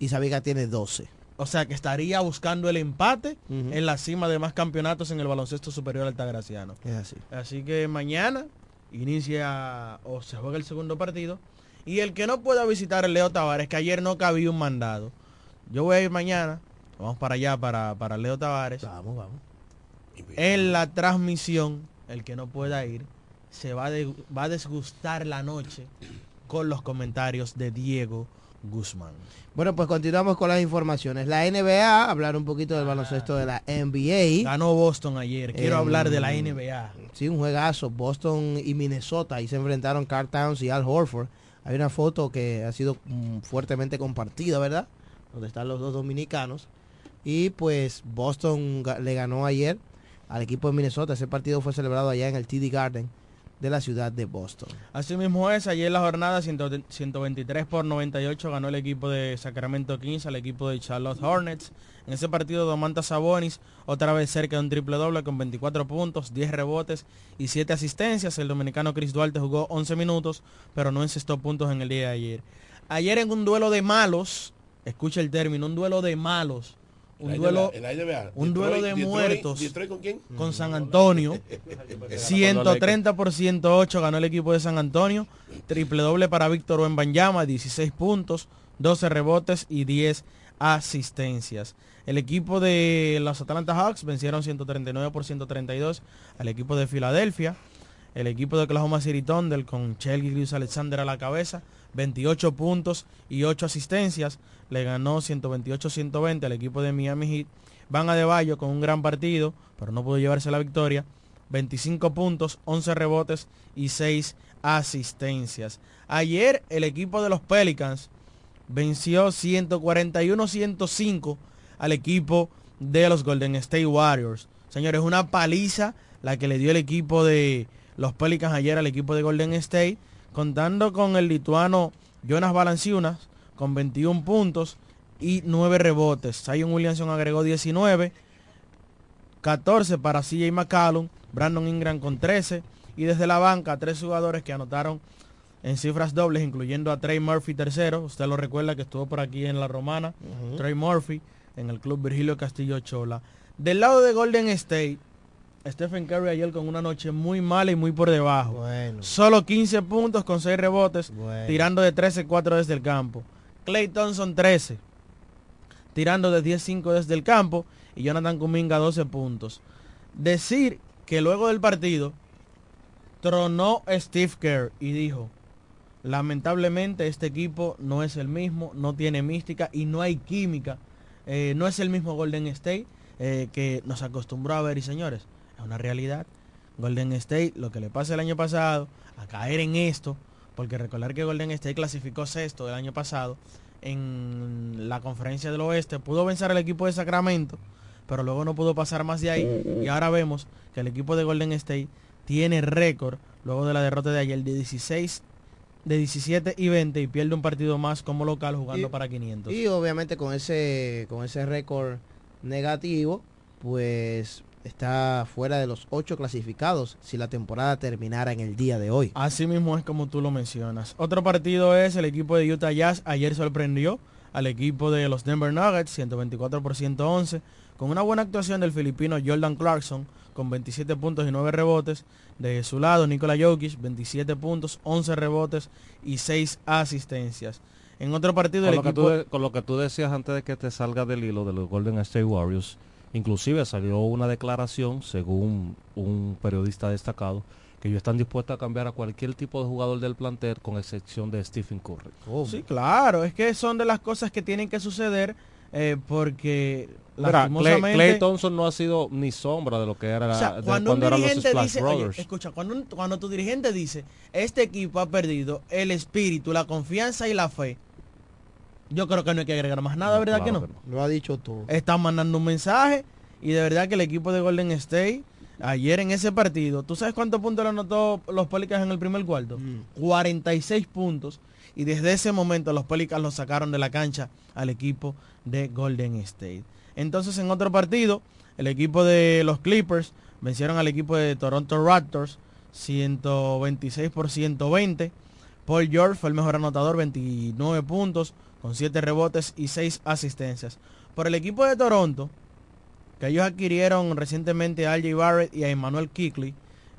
[SPEAKER 9] y Sabica tiene 12.
[SPEAKER 10] O sea que estaría buscando el empate en la cima de más campeonatos en el baloncesto superior altagraciano.
[SPEAKER 9] Es así.
[SPEAKER 10] Así que mañana inicia o se juega el segundo partido. Y el que no pueda visitar el Leo Tavares, que ayer no cabía un mandado. Yo voy a ir mañana, vamos para allá, para, para Leo Tavares.
[SPEAKER 9] Vamos, vamos.
[SPEAKER 10] En la transmisión, el que no pueda ir, se va, de- va a desgustar la noche con los comentarios de Diego Guzmán.
[SPEAKER 9] Bueno, pues continuamos con las informaciones. La NBA, hablar un poquito del baloncesto de la NBA.
[SPEAKER 10] Ganó Boston ayer. Quiero hablar de la NBA.
[SPEAKER 9] Sí, un juegazo. Boston y Minnesota. Ahí se enfrentaron Carl Towns y Al Horford. Hay una foto que ha sido mm, fuertemente compartida, ¿verdad? Donde están los dos dominicanos. Y pues Boston le ganó ayer al equipo de Minnesota. Ese partido fue celebrado allá en el TD Garden de la ciudad de Boston.
[SPEAKER 10] Así mismo es, ayer la jornada 100 123 por 98 ganó el equipo de Sacramento Kings al equipo de Charlotte Hornets. En ese partido Domantas Sabonis otra vez cerca de un triple doble con 24 puntos, 10 rebotes y 7 asistencias. El dominicano Chris Duarte jugó 11 minutos, pero no encestó puntos en el día de ayer. Ayer en un duelo de malos, escucha el término, un duelo de malos. Un
[SPEAKER 11] La
[SPEAKER 10] duelo,
[SPEAKER 11] la NBA.
[SPEAKER 10] un duelo de
[SPEAKER 11] Detroit-
[SPEAKER 10] muertos
[SPEAKER 11] Detroit con quién?
[SPEAKER 10] con San Antonio. 130 por 108 ganó el equipo de San Antonio. Triple doble para Víctor Wembanyama, 16 puntos, 12 rebotes y 10 asistencias. El equipo de los Atlanta Hawks vencieron 139 por 132 al equipo de Filadelfia. El equipo de Oklahoma City Thunder con Gilgeous Alexander a la cabeza, 28 puntos y 8 asistencias. Le ganó 128-120 al equipo de Miami Heat. Van a De con un gran partido, pero no pudo llevarse la victoria. 25 puntos, 11 rebotes y 6 asistencias. Ayer el equipo de los Pelicans venció 141-105 al equipo de los Golden State Warriors. Señores, una paliza la que le dio el equipo de los Pelicans ayer al equipo de Golden State, contando con el lituano Jonas Valanciunas con 21 puntos y 9 rebotes. Zion Williamson agregó 19, 14 para CJ McCallum, Brandon Ingram con 13 y desde la banca tres jugadores que anotaron en cifras dobles, incluyendo a Trey Murphy tercero. Usted lo recuerda que estuvo por aquí en la Romana. Trey Murphy en el club Virgilio Castillo Chola. Del lado de Golden State, Stephen Curry ayer con una noche muy mala y muy por debajo.
[SPEAKER 9] Bueno.
[SPEAKER 10] Solo 15 puntos con 6 rebotes,
[SPEAKER 9] Bueno.
[SPEAKER 10] tirando de 13-4 desde el campo. Clay Thompson 13, tirando de 10-5 desde el campo. Y Jonathan Kuminga 12 puntos. Decir que luego del partido tronó Steve Kerr y dijo, lamentablemente este equipo no es el mismo, no tiene mística y no hay química. Eh, no es el mismo Golden State eh, que nos acostumbró a ver y señores, es una realidad. Golden State, lo que le pasa el año pasado, a caer en esto, porque recordar que Golden State clasificó sexto del año pasado en la conferencia del oeste, pudo vencer al equipo de Sacramento, pero luego no pudo pasar más de ahí. Y ahora vemos que el equipo de Golden State tiene récord, luego de la derrota de ayer, de 16, de 17 y 20 y pierde un partido más como local jugando
[SPEAKER 9] Y-
[SPEAKER 10] para 500.
[SPEAKER 9] Y obviamente con ese con ese récord negativo, pues está fuera de los ocho clasificados si la temporada terminara en el día de hoy.
[SPEAKER 10] Así mismo es como tú lo mencionas. Otro partido es el equipo de Utah Jazz. Ayer sorprendió al equipo de los Denver Nuggets, 124 por 111, con una buena actuación del filipino Jordan Clarkson, con 27 puntos y 9 rebotes. De su lado, Nikola Jokic, 27 puntos, 11 rebotes y 6 asistencias. En otro partido,
[SPEAKER 12] Con
[SPEAKER 10] el
[SPEAKER 12] lo, que
[SPEAKER 10] equipo...
[SPEAKER 12] tú, de- con lo que tú decías antes de que te salga del hilo de los Golden State Warriors, inclusive salió una declaración, según un periodista destacado, que ellos están dispuestos a cambiar a cualquier tipo de jugador del plantel, con excepción de Stephen Curry.
[SPEAKER 10] Sí, claro, es que son de las cosas que tienen que suceder eh, porque
[SPEAKER 12] Mira, Clay, Thompson no ha sido ni sombra de lo que era
[SPEAKER 10] O sea,
[SPEAKER 12] de
[SPEAKER 10] cuando, un
[SPEAKER 12] eran los
[SPEAKER 10] dirigente dice, oye,
[SPEAKER 12] Brothers.
[SPEAKER 10] escucha, cuando, un- cuando tu dirigente dice, este equipo ha perdido el espíritu, la confianza y la fe, Yo creo que no hay que agregar más nada, ¿verdad que no?
[SPEAKER 9] Lo ha dicho todo.
[SPEAKER 10] Están mandando un mensaje y de verdad que el equipo de Golden State ayer en ese partido, ¿tú sabes cuántos puntos le anotó los Pelicans en el primer cuarto? 46 puntos y desde ese momento los Pelicans los sacaron de la cancha al equipo de Golden State. Entonces en otro partido, el equipo de los Clippers vencieron al equipo de Toronto Raptors 126 por 120. Paul George fue el mejor anotador, 29 puntos, con 7 rebotes y 6 asistencias. Por el equipo de Toronto, que ellos adquirieron recientemente a RJ Barrett y a Emmanuel Kickley.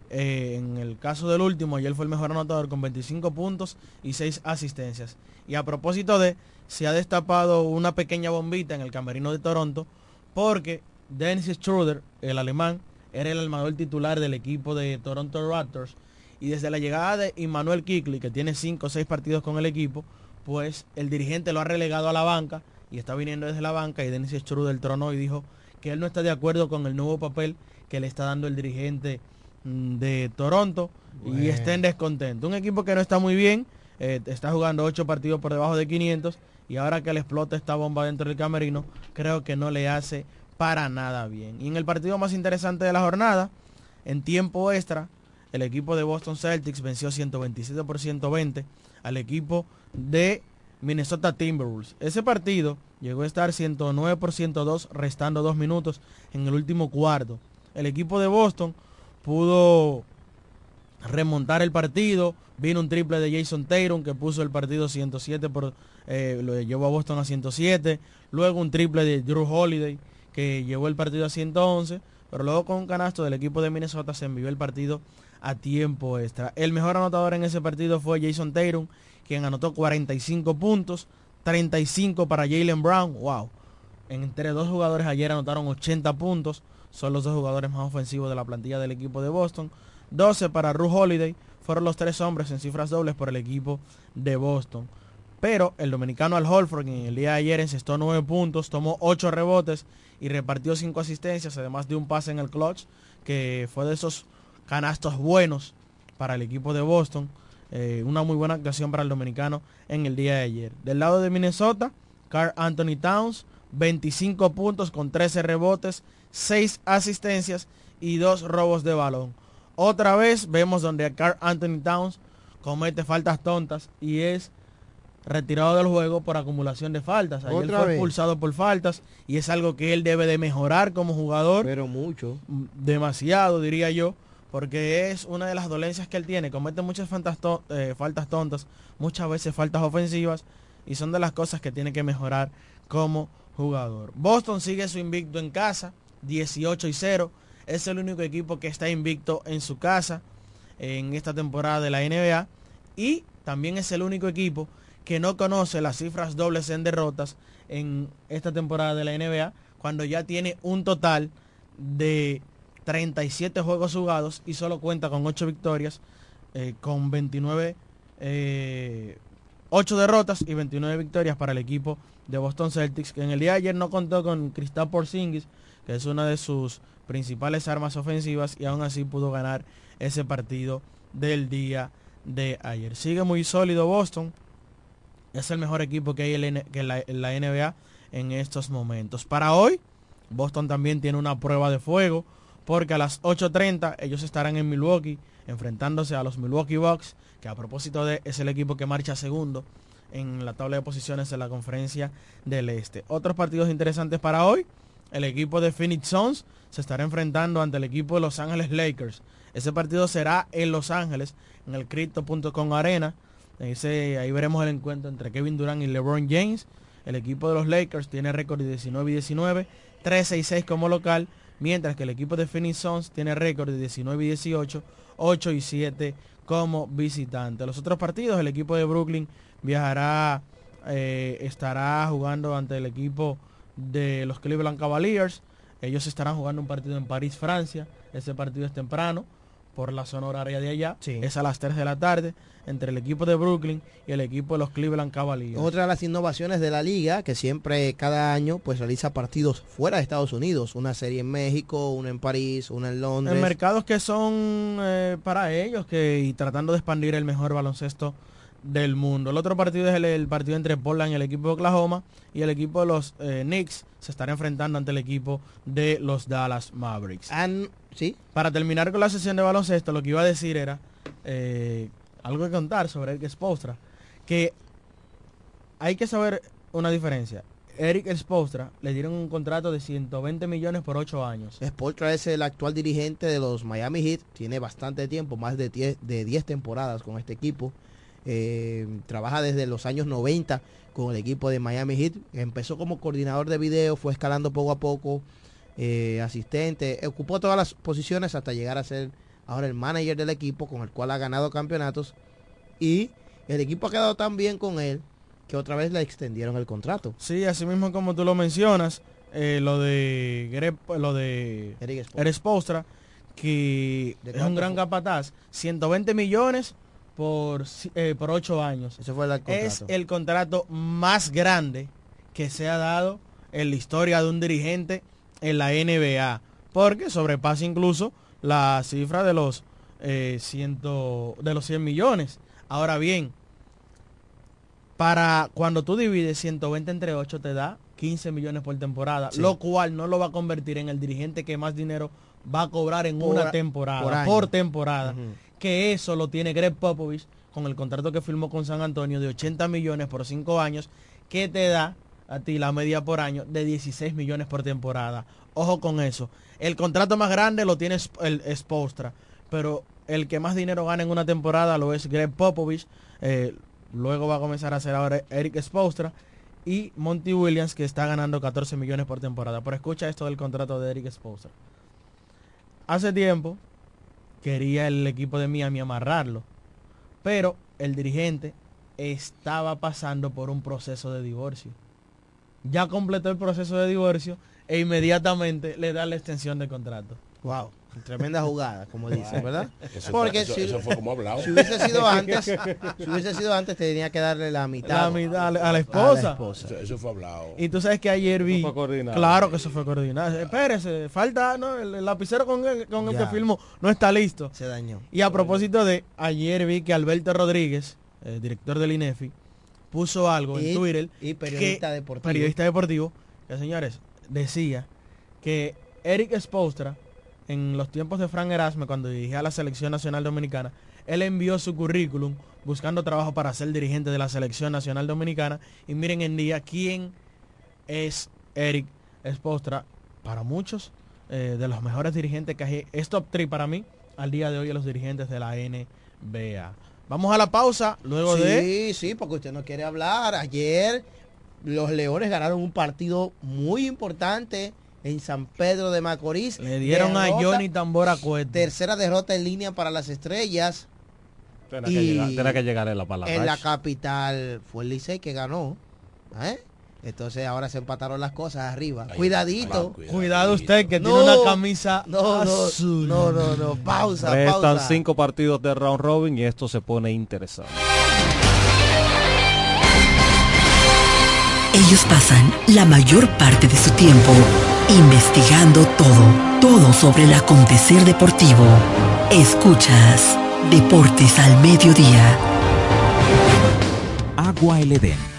[SPEAKER 10] Eh, en el caso del último, él fue el mejor anotador con 25 puntos y 6 asistencias. Y a propósito de, se ha destapado una pequeña bombita en el camerino de Toronto, porque Dennis Schroeder, el alemán, era el armador titular del equipo de Toronto Raptors. Y desde la llegada de Emmanuel Kickley, que tiene 5 o 6 partidos con el equipo, pues el dirigente lo ha relegado a la banca y está viniendo desde la banca y Dennis Schroeder tronó y dijo que él no está de acuerdo con el nuevo papel que le está dando el dirigente mm, de Toronto y estén descontentos. Un equipo que no está muy bien, eh, está jugando 8 partidos por debajo de 500 y ahora que le explota esta bomba dentro del camerino, creo que no le hace para nada bien. Y en el partido más interesante de la jornada, en tiempo extra, el equipo de Boston Celtics venció 127 por 120 al equipo de Minnesota Timberwolves. Ese partido llegó a estar 109 por 102 restando dos minutos en el último cuarto. El equipo de Boston pudo remontar el partido. Vino un triple de Jason Tatum que puso el partido 107 por eh, lo llevó a Boston a 107. Luego un triple de Drew Holiday que llevó el partido a 111. Pero luego con un canasto del equipo de Minnesota se envió el partido a tiempo extra. El mejor anotador en ese partido fue Jason Tatum quien anotó 45 puntos, 35 para Jalen Brown. Wow. Entre dos jugadores ayer anotaron 80 puntos. Son los dos jugadores más ofensivos de la plantilla del equipo de Boston. 12 para Ru Holiday. Fueron los tres hombres en cifras dobles por el equipo de Boston. Pero el dominicano Al Holford, en el día de ayer encestó 9 puntos, tomó 8 rebotes y repartió 5 asistencias, además de un pase en el clutch, que fue de esos canastos buenos para el equipo de Boston. Eh, una muy buena actuación para el dominicano en el día de ayer. Del lado de Minnesota, Carl Anthony Towns, 25 puntos con 13 rebotes, 6 asistencias y 2 robos de balón. Otra vez vemos donde Carl Anthony Towns comete faltas tontas y es retirado del juego por acumulación de faltas. Ayer fue expulsado por faltas y es algo que él debe de mejorar como jugador.
[SPEAKER 9] Pero mucho.
[SPEAKER 10] Demasiado, diría yo porque es una de las dolencias que él tiene. Comete muchas eh, faltas tontas, muchas veces faltas ofensivas, y son de las cosas que tiene que mejorar como jugador. Boston sigue su invicto en casa, 18 y 0. Es el único equipo que está invicto en su casa en esta temporada de la NBA. Y también es el único equipo que no conoce las cifras dobles en derrotas en esta temporada de la NBA, cuando ya tiene un total de 37 juegos jugados y solo cuenta con 8 victorias, eh, con 29, 8 eh, derrotas y 29 victorias para el equipo de Boston Celtics, que en el día de ayer no contó con Kristaps Porzingis, que es una de sus principales armas ofensivas y aún así pudo ganar ese partido del día de ayer. Sigue muy sólido Boston, es el mejor equipo que hay en la NBA en estos momentos. Para hoy, Boston también tiene una prueba de fuego porque a las 8.30 ellos estarán en Milwaukee enfrentándose a los Milwaukee Bucks, que a propósito de es el equipo que marcha segundo en la tabla de posiciones de la conferencia del Este. Otros partidos interesantes para hoy, el equipo de Phoenix Suns se estará enfrentando ante el equipo de Los Ángeles Lakers. Ese partido será en Los Ángeles, en el Crypto.com Arena. ahí veremos el encuentro entre Kevin Durant y LeBron James. El equipo de los Lakers tiene récord de 19 y 19, 13 y 6 como local mientras que el equipo de Phoenix Suns tiene récord de 19 y 18, 8 y 7 como visitante. Los otros partidos, el equipo de Brooklyn viajará, eh, estará jugando ante el equipo de los Cleveland Cavaliers. Ellos estarán jugando un partido en París, Francia. Ese partido es temprano por la zona horaria de allá. Es a las 3 de la tarde entre el equipo de Brooklyn y el equipo de los Cleveland Cavaliers.
[SPEAKER 9] Otra de las innovaciones de la liga, que siempre cada año pues realiza partidos fuera de Estados Unidos. Una serie en México, una en París, una en Londres.
[SPEAKER 10] En mercados que son eh, para ellos que y tratando de expandir el mejor baloncesto del mundo. El otro partido es el, el partido entre Portland y el equipo de Oklahoma y el equipo de los eh, Knicks se estará enfrentando ante el equipo de los Dallas Mavericks.
[SPEAKER 9] ¿Sí?
[SPEAKER 10] Para terminar con la sesión de baloncesto, lo que iba a decir era eh, algo que contar sobre Eric Spostra, que hay que saber una diferencia. Eric Spostra le dieron un contrato de 120 millones por 8 años.
[SPEAKER 9] Spolstra es el actual dirigente de los Miami Heat, tiene bastante tiempo, más de 10, de 10 temporadas con este equipo. Eh, trabaja desde los años 90 con el equipo de Miami Heat. Empezó como coordinador de video, fue escalando poco a poco, eh, asistente, ocupó todas las posiciones hasta llegar a ser ahora el manager del equipo con el cual ha ganado campeonatos. Y el equipo ha quedado tan bien con él que otra vez le extendieron el contrato.
[SPEAKER 10] Sí, así mismo como tú lo mencionas, eh, lo de Greg- lo de
[SPEAKER 9] Eric Spoelstra,
[SPEAKER 10] que
[SPEAKER 9] ¿De
[SPEAKER 10] es un gran capataz, 120 millones por, eh, por 8 años.
[SPEAKER 9] Ese fue el contrato.
[SPEAKER 10] Es el contrato más grande que se ha dado en la historia de un dirigente en la NBA, porque sobrepasa incluso la cifra de los, eh, ciento, de los 100 millones. Ahora bien, para cuando tú divides 120 entre 8 te da 15 millones por temporada,
[SPEAKER 9] Sí.
[SPEAKER 10] lo cual no lo va a convertir en el dirigente que más dinero va a cobrar en
[SPEAKER 9] Por
[SPEAKER 10] una temporada,
[SPEAKER 9] por
[SPEAKER 10] temporada. Que eso lo tiene Greg Popovich con el contrato que firmó con San Antonio de 80 millones por 5 años, que te da a ti la media por año de 16 millones por temporada. Ojo con eso. El contrato más grande lo tiene el Spostra, pero el que más dinero gana en una temporada lo es Greg Popovich. eh, luego va a comenzar a hacer ahora Eric Spostra y Monty Williams que está ganando 14 millones por temporada. Pero escucha esto del contrato de Eric Spostra. Hace tiempo quería el equipo de Miami amarrarlo, pero el dirigente estaba pasando por un proceso de divorcio. Ya completó el proceso de divorcio e inmediatamente le da la extensión de contrato.
[SPEAKER 9] Wow, tremenda jugada, como dicen, ¿verdad?
[SPEAKER 11] Eso
[SPEAKER 9] Porque
[SPEAKER 11] fue- eso-
[SPEAKER 9] si,
[SPEAKER 11] eso fue como hablado.
[SPEAKER 9] si hubiese sido antes, si hubiese sido antes tenía que darle la mitad,
[SPEAKER 10] La mitad a la- a la esposa.
[SPEAKER 11] Eso, eso fue hablado.
[SPEAKER 10] Y tú sabes que ayer vi...
[SPEAKER 12] fue coordinado.
[SPEAKER 10] Claro que eso fue coordinado. Espérese, falta, ¿no? El, el lapicero con el, con el que filmó no está listo.
[SPEAKER 9] se dañó.
[SPEAKER 10] Y a propósito de, ayer vi que Alberto Rodríguez, eh, director del INEFI, puso algo
[SPEAKER 9] Y-
[SPEAKER 10] en Twitter.
[SPEAKER 9] y periodista
[SPEAKER 10] que-
[SPEAKER 9] deportivo.
[SPEAKER 10] Periodista deportivo, que señores, decía que Eric Spostra, en los tiempos de Frank Erasme, cuando dirigía a la Selección Nacional Dominicana, él envió su currículum buscando trabajo para ser dirigente de la Selección Nacional Dominicana. Y miren en día quién es Eric Spostra. Para muchos, eh, de los mejores dirigentes que hay, es top 3 para mí, al día de hoy, de los dirigentes de la NBA. Vamos a la pausa, luego
[SPEAKER 9] sí,
[SPEAKER 10] de...
[SPEAKER 9] sí, porque usted no quiere hablar. Ayer los Leones ganaron un partido muy importante en San Pedro de Macorís.
[SPEAKER 10] Le dieron a Johnny Tambora Cueto.
[SPEAKER 9] Tercera derrota en línea para las estrellas.
[SPEAKER 12] Tiene
[SPEAKER 9] Y-
[SPEAKER 12] que llegar, tiene que llegar en la palabra.
[SPEAKER 9] En la capital fue el Licey que ganó. ¿eh? Entonces ahora se empataron las cosas arriba. cuidadito.
[SPEAKER 10] Cuidado usted que
[SPEAKER 9] No,
[SPEAKER 10] tiene una camisa
[SPEAKER 9] no, no,
[SPEAKER 10] azul.
[SPEAKER 9] No, no, no. Pausa,
[SPEAKER 12] Restan
[SPEAKER 9] pausa.
[SPEAKER 12] cinco partidos de round robin y esto se pone interesante.
[SPEAKER 5] Ellos pasan la mayor parte de su tiempo investigando todo, todo sobre el acontecer deportivo. Escuchas Deportes al Mediodía.
[SPEAKER 13] Agua El Edén,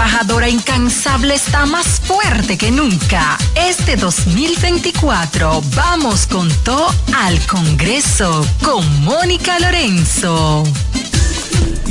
[SPEAKER 14] trabajadora incansable está más fuerte que nunca. Este 2024 vamos con todo al Congreso con Mónica Lorenzo.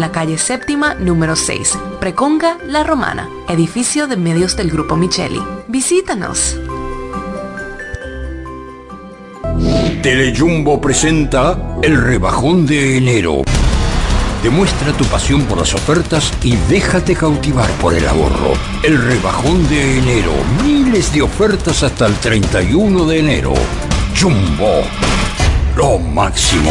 [SPEAKER 15] la calle séptima número 6, Preconga La Romana, edificio de medios del Grupo Micheli. Visítanos.
[SPEAKER 16] Telejumbo presenta el rebajón de enero. Demuestra tu pasión por las ofertas y déjate cautivar por el ahorro. El rebajón de enero. Miles de ofertas hasta el 31 de enero. Jumbo. Lo máximo.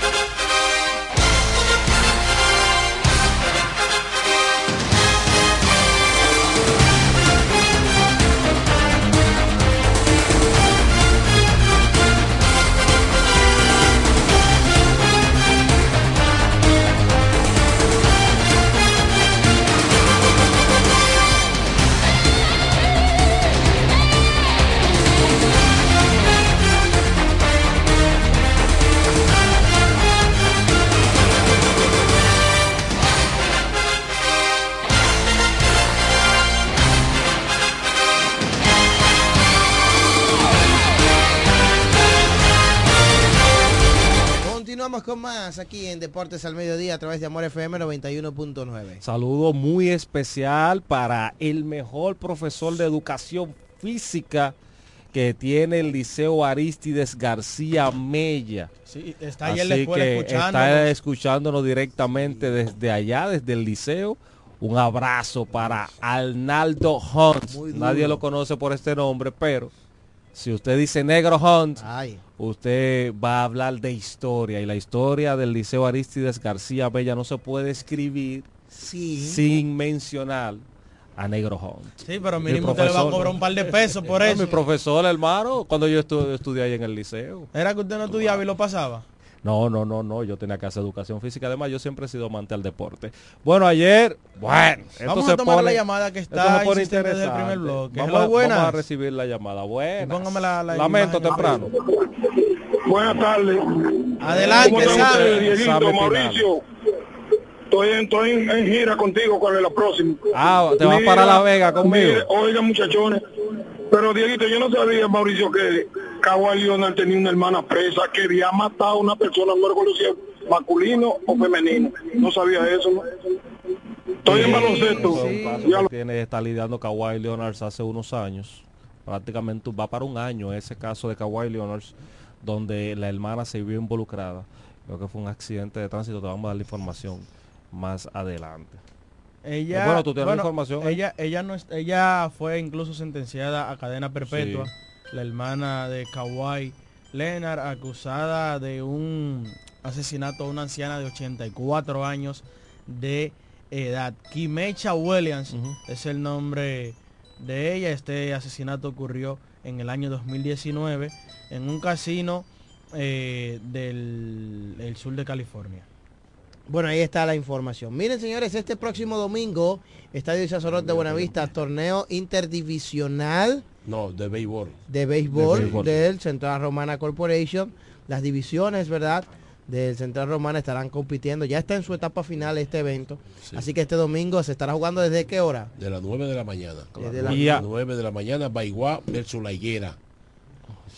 [SPEAKER 9] Más aquí en Deportes al Mediodía a través de Amor FM 91.9.
[SPEAKER 12] Saludo muy especial para el mejor profesor de educación física que tiene el Liceo Aristides García Mella.
[SPEAKER 10] Sí, está ahí en la
[SPEAKER 12] Así
[SPEAKER 10] escuela
[SPEAKER 12] que
[SPEAKER 10] escuchándonos.
[SPEAKER 12] está escuchándonos directamente desde allá, desde el liceo. Un abrazo para Arnaldo Hunt. Nadie lo conoce por este nombre, pero si usted dice Negro Hunt,
[SPEAKER 9] Ay.
[SPEAKER 12] usted va a hablar de historia. Y la historia del Liceo Aristides García Bella no se puede escribir
[SPEAKER 9] Sí.
[SPEAKER 12] sin mencionar a Negro Hunt.
[SPEAKER 10] Sí, pero
[SPEAKER 12] Mi
[SPEAKER 10] mínimo usted le va a cobrar un par de pesos por
[SPEAKER 12] No,
[SPEAKER 10] eso.
[SPEAKER 12] Mi profesor, hermano, cuando yo estu- estudié ahí en el liceo.
[SPEAKER 10] ¿Era que usted no estudiaba y lo pasaba?
[SPEAKER 12] No, no, no, no, yo tenía que hacer educación física. Además, yo siempre he sido amante al deporte. Bueno, ayer, bueno, esto
[SPEAKER 10] Vamos
[SPEAKER 12] se
[SPEAKER 10] a tomar
[SPEAKER 12] pone-
[SPEAKER 10] la llamada que está insistiendo desde el primer
[SPEAKER 12] interesante.
[SPEAKER 10] bloque.
[SPEAKER 12] Vamos,
[SPEAKER 10] Hello,
[SPEAKER 12] a,
[SPEAKER 10] buenas.
[SPEAKER 12] vamos a recibir la llamada. Buenas.
[SPEAKER 10] Póngame la- la
[SPEAKER 12] Lamento
[SPEAKER 10] imagen.
[SPEAKER 12] temprano.
[SPEAKER 17] Buenas tardes.
[SPEAKER 10] Adelante,
[SPEAKER 17] ¿Cómo están
[SPEAKER 10] sabe.
[SPEAKER 12] Sabe.
[SPEAKER 17] Mauricio? Estoy, en, estoy en, en gira contigo, ¿cuál es la próxima?
[SPEAKER 12] Ah, ¿te vas
[SPEAKER 17] Mira,
[SPEAKER 12] para La Vega conmigo?
[SPEAKER 17] mire, oiga, muchachones. Pero, Dieguito, yo no sabía, Mauricio, que Kawhi Leonard tenía una hermana presa que había matado a una persona, no recuerdo si masculino o femenino. No sabía eso, ¿no? Estoy en baloncesto. Ya
[SPEAKER 12] que
[SPEAKER 17] lo-
[SPEAKER 12] tiene, está lidiando Kawhi Leonard hace unos años. Prácticamente va para un año ese caso de Kawhi Leonard, donde la hermana se vio involucrada. Creo que fue un accidente de tránsito. Te vamos a dar la información más adelante.
[SPEAKER 10] Ella,
[SPEAKER 12] Bueno, tú tienes la información ahí.
[SPEAKER 10] Ella, ella no, ella fue incluso sentenciada a cadena perpetua. La hermana de Kawhi Leonard acusada de un asesinato a una anciana de 84 años de edad. Kimecha Williams es el nombre de ella. Este asesinato ocurrió en el año 2019 en un casino eh, del el sur de California.
[SPEAKER 9] Bueno, ahí está la información. Miren, señores, este próximo domingo, Estadio Isazorot de Buenavista, torneo interdivisional
[SPEAKER 11] No, de béisbol.
[SPEAKER 9] de béisbol,
[SPEAKER 11] De béisbol.
[SPEAKER 9] del Central Romana Corporation. Las divisiones, ¿verdad? Del Central Romana estarán compitiendo. Ya está en su etapa final este evento. Así que este domingo se estará jugando desde qué hora?
[SPEAKER 11] De las 9 de la mañana.
[SPEAKER 9] Desde la-
[SPEAKER 11] Y a 9 de la mañana, Baigua versus La Higuera.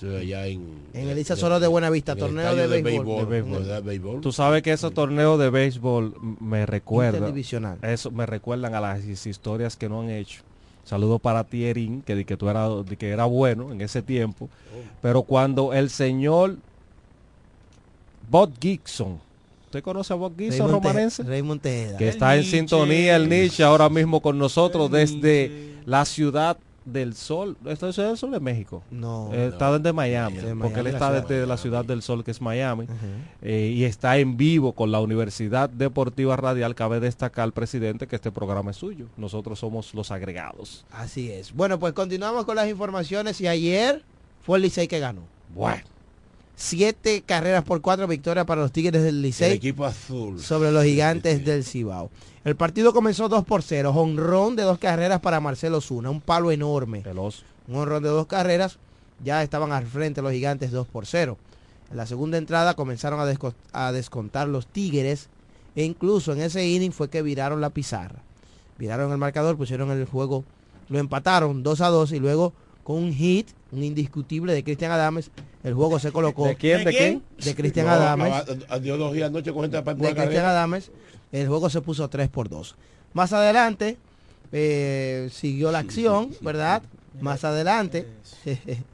[SPEAKER 11] Eso es allá en...
[SPEAKER 9] En el Isa Solo de Buenavista, torneo de béisbol.
[SPEAKER 12] De béisbol.
[SPEAKER 11] ¿verdad? Béisbol.
[SPEAKER 12] Tú sabes que ese torneo de béisbol me recuerda.
[SPEAKER 9] Interdivisional.
[SPEAKER 12] Eso me recuerdan a las his- historias que no han hecho. Saludo para ti, Erin, que, di que tú era, di que era bueno en ese tiempo. Pero cuando el señor Bob Gibson, ¿usted conoce a Bob Gibson,
[SPEAKER 9] Te-
[SPEAKER 12] romanense?
[SPEAKER 9] Tejeda.
[SPEAKER 12] Que está en sintonía el Nietzsche ahora mismo con nosotros desde la ciudad del sol. ¿Esto es el sol de México?
[SPEAKER 9] No.
[SPEAKER 12] Eh, está desde Miami,
[SPEAKER 9] De
[SPEAKER 12] porque él está
[SPEAKER 9] ciudad.
[SPEAKER 12] desde la ciudad del sol que es Miami. Eh, y está en vivo con la Universidad Deportiva Radial. Cabe destacar, presidente, que este programa es suyo. Nosotros somos los agregados.
[SPEAKER 9] Así es. Bueno, pues continuamos con las informaciones y ayer fue el Licey que ganó.
[SPEAKER 12] Bueno.
[SPEAKER 9] Siete carreras por cuatro victorias para los Tigres del
[SPEAKER 11] El
[SPEAKER 9] Licey
[SPEAKER 11] equipo azul.
[SPEAKER 9] sobre los gigantes del Cibao. El partido comenzó 2 por 0. Honrón de dos carreras para Marcelo Zuna. Un palo enorme. Un honrón de dos carreras. Ya estaban al frente los gigantes 2 por 0. En la segunda entrada comenzaron a, desco- a descontar los Tigres. E incluso en ese inning fue que viraron la pizarra. Viraron el marcador, pusieron el juego, lo empataron 2 a 2 y luego con un hit, un indiscutible de Cristian Adames, el juego se colocó.
[SPEAKER 12] ¿De quién? ¿De quién?
[SPEAKER 9] De Cristian
[SPEAKER 11] No,
[SPEAKER 9] Adames
[SPEAKER 11] días anoche con gente
[SPEAKER 9] de Cristian Adames, el juego se puso 3 por 2. Más adelante eh, siguió la acción, ¿verdad? Más adelante,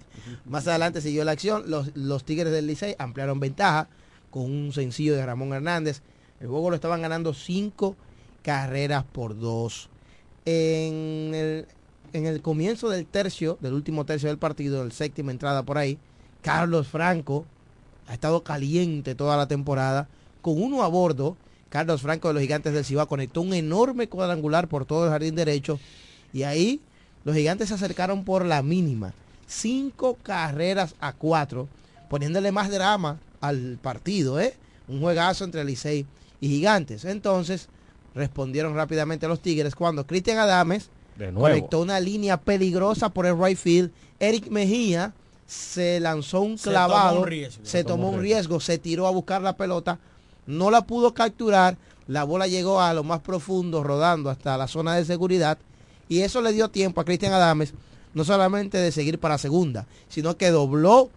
[SPEAKER 9] más adelante siguió la acción. Los, los Tigres del Licey ampliaron ventaja con un sencillo de Ramón Hernández. El juego lo estaban ganando 5 carreras por 2. En el, en el comienzo del tercio, del último tercio del partido, el séptima entrada por ahí, Carlos Franco ha estado caliente toda la temporada. Con uno a bordo, Carlos Franco de los Gigantes del Cibao conectó un enorme cuadrangular por todo el jardín derecho. Y ahí los Gigantes se acercaron por la mínima. Cinco carreras a cuatro, poniéndole más drama al partido, ¿eh? Un juegazo entre Licey y Gigantes. Entonces, respondieron rápidamente los Tigres cuando Cristian Adames
[SPEAKER 12] De nuevo.
[SPEAKER 9] conectó una línea peligrosa por el right field. Eric Mejía se lanzó un
[SPEAKER 10] Se tomó
[SPEAKER 9] clavado,
[SPEAKER 10] un riesgo.
[SPEAKER 9] se tomó un riesgo, se tiró a buscar la pelota, no la pudo capturar, la bola llegó a lo más profundo, rodando hasta la zona de seguridad, y eso le dio tiempo a Cristian Adames, no solamente de seguir para segunda, sino que dobló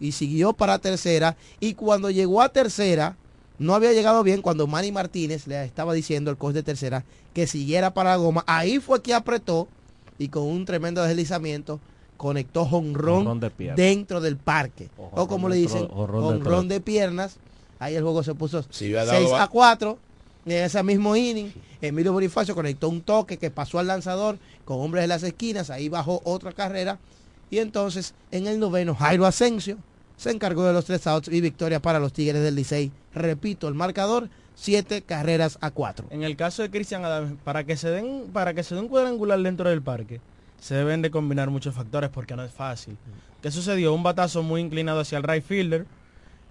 [SPEAKER 9] y siguió para tercera, y cuando llegó a tercera, no había llegado bien cuando Manny Martínez le estaba diciendo al coach de tercera que siguiera para la goma. Ahí fue que apretó y con un tremendo deslizamiento conectó jonrón
[SPEAKER 12] de
[SPEAKER 9] dentro del parque. O, como le dicen,
[SPEAKER 12] jonrón de
[SPEAKER 9] de piernas. Ahí el juego se puso
[SPEAKER 11] Si hubiera dado
[SPEAKER 9] 6
[SPEAKER 11] ba-
[SPEAKER 9] a 4. En ese mismo inning, Emilio Bonifacio conectó un toque que pasó al lanzador con hombres de las esquinas. Ahí bajó otra carrera. Y entonces, en el noveno, Jairo Asensio se encargó de los tres outs y victoria para los Tigres del Licey. Repito, el marcador, siete carreras a cuatro.
[SPEAKER 10] En el caso de Cristian Adams, para que se den, para que se dé un cuadrangular dentro del parque, se deben de combinar muchos factores porque no es fácil. ¿Qué sucedió? Un batazo muy inclinado hacia el right fielder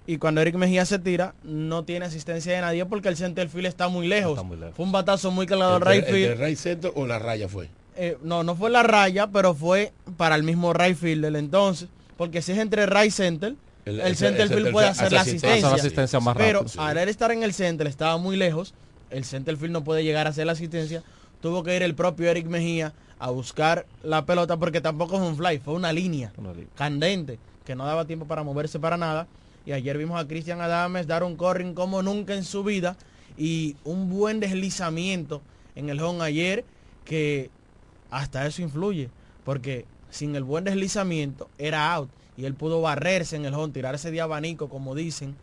[SPEAKER 10] y cuando Eric Mejía se tira, no tiene asistencia de nadie porque el center field está muy lejos. Fue un batazo muy calado al
[SPEAKER 11] ¿Entre-
[SPEAKER 10] right field.
[SPEAKER 11] entre right center o la raya fue?
[SPEAKER 10] Eh, no, no fue la raya, pero fue para el mismo right fielder. Entonces, porque si es entre right center,
[SPEAKER 11] El-
[SPEAKER 10] el,
[SPEAKER 11] el-
[SPEAKER 10] center
[SPEAKER 11] el
[SPEAKER 10] field puede
[SPEAKER 11] hace
[SPEAKER 10] hacer la
[SPEAKER 11] asistencia.
[SPEAKER 10] asistencia.
[SPEAKER 12] Hace la asistencia más
[SPEAKER 10] pero
[SPEAKER 12] rápido, sí.
[SPEAKER 10] al él estar en el center, estaba muy lejos, el center field no puede llegar a hacer la asistencia. Tuvo que ir el propio Eric Mejía a buscar la pelota porque tampoco fue un fly, fue una línea candente que no daba tiempo para moverse para nada. Y ayer vimos a Cristian Adames dar un corring como nunca en su vida y un buen deslizamiento en el home ayer que hasta eso influye porque sin el buen deslizamiento era out y él pudo barrerse en el home, tirarse de abanico como dicen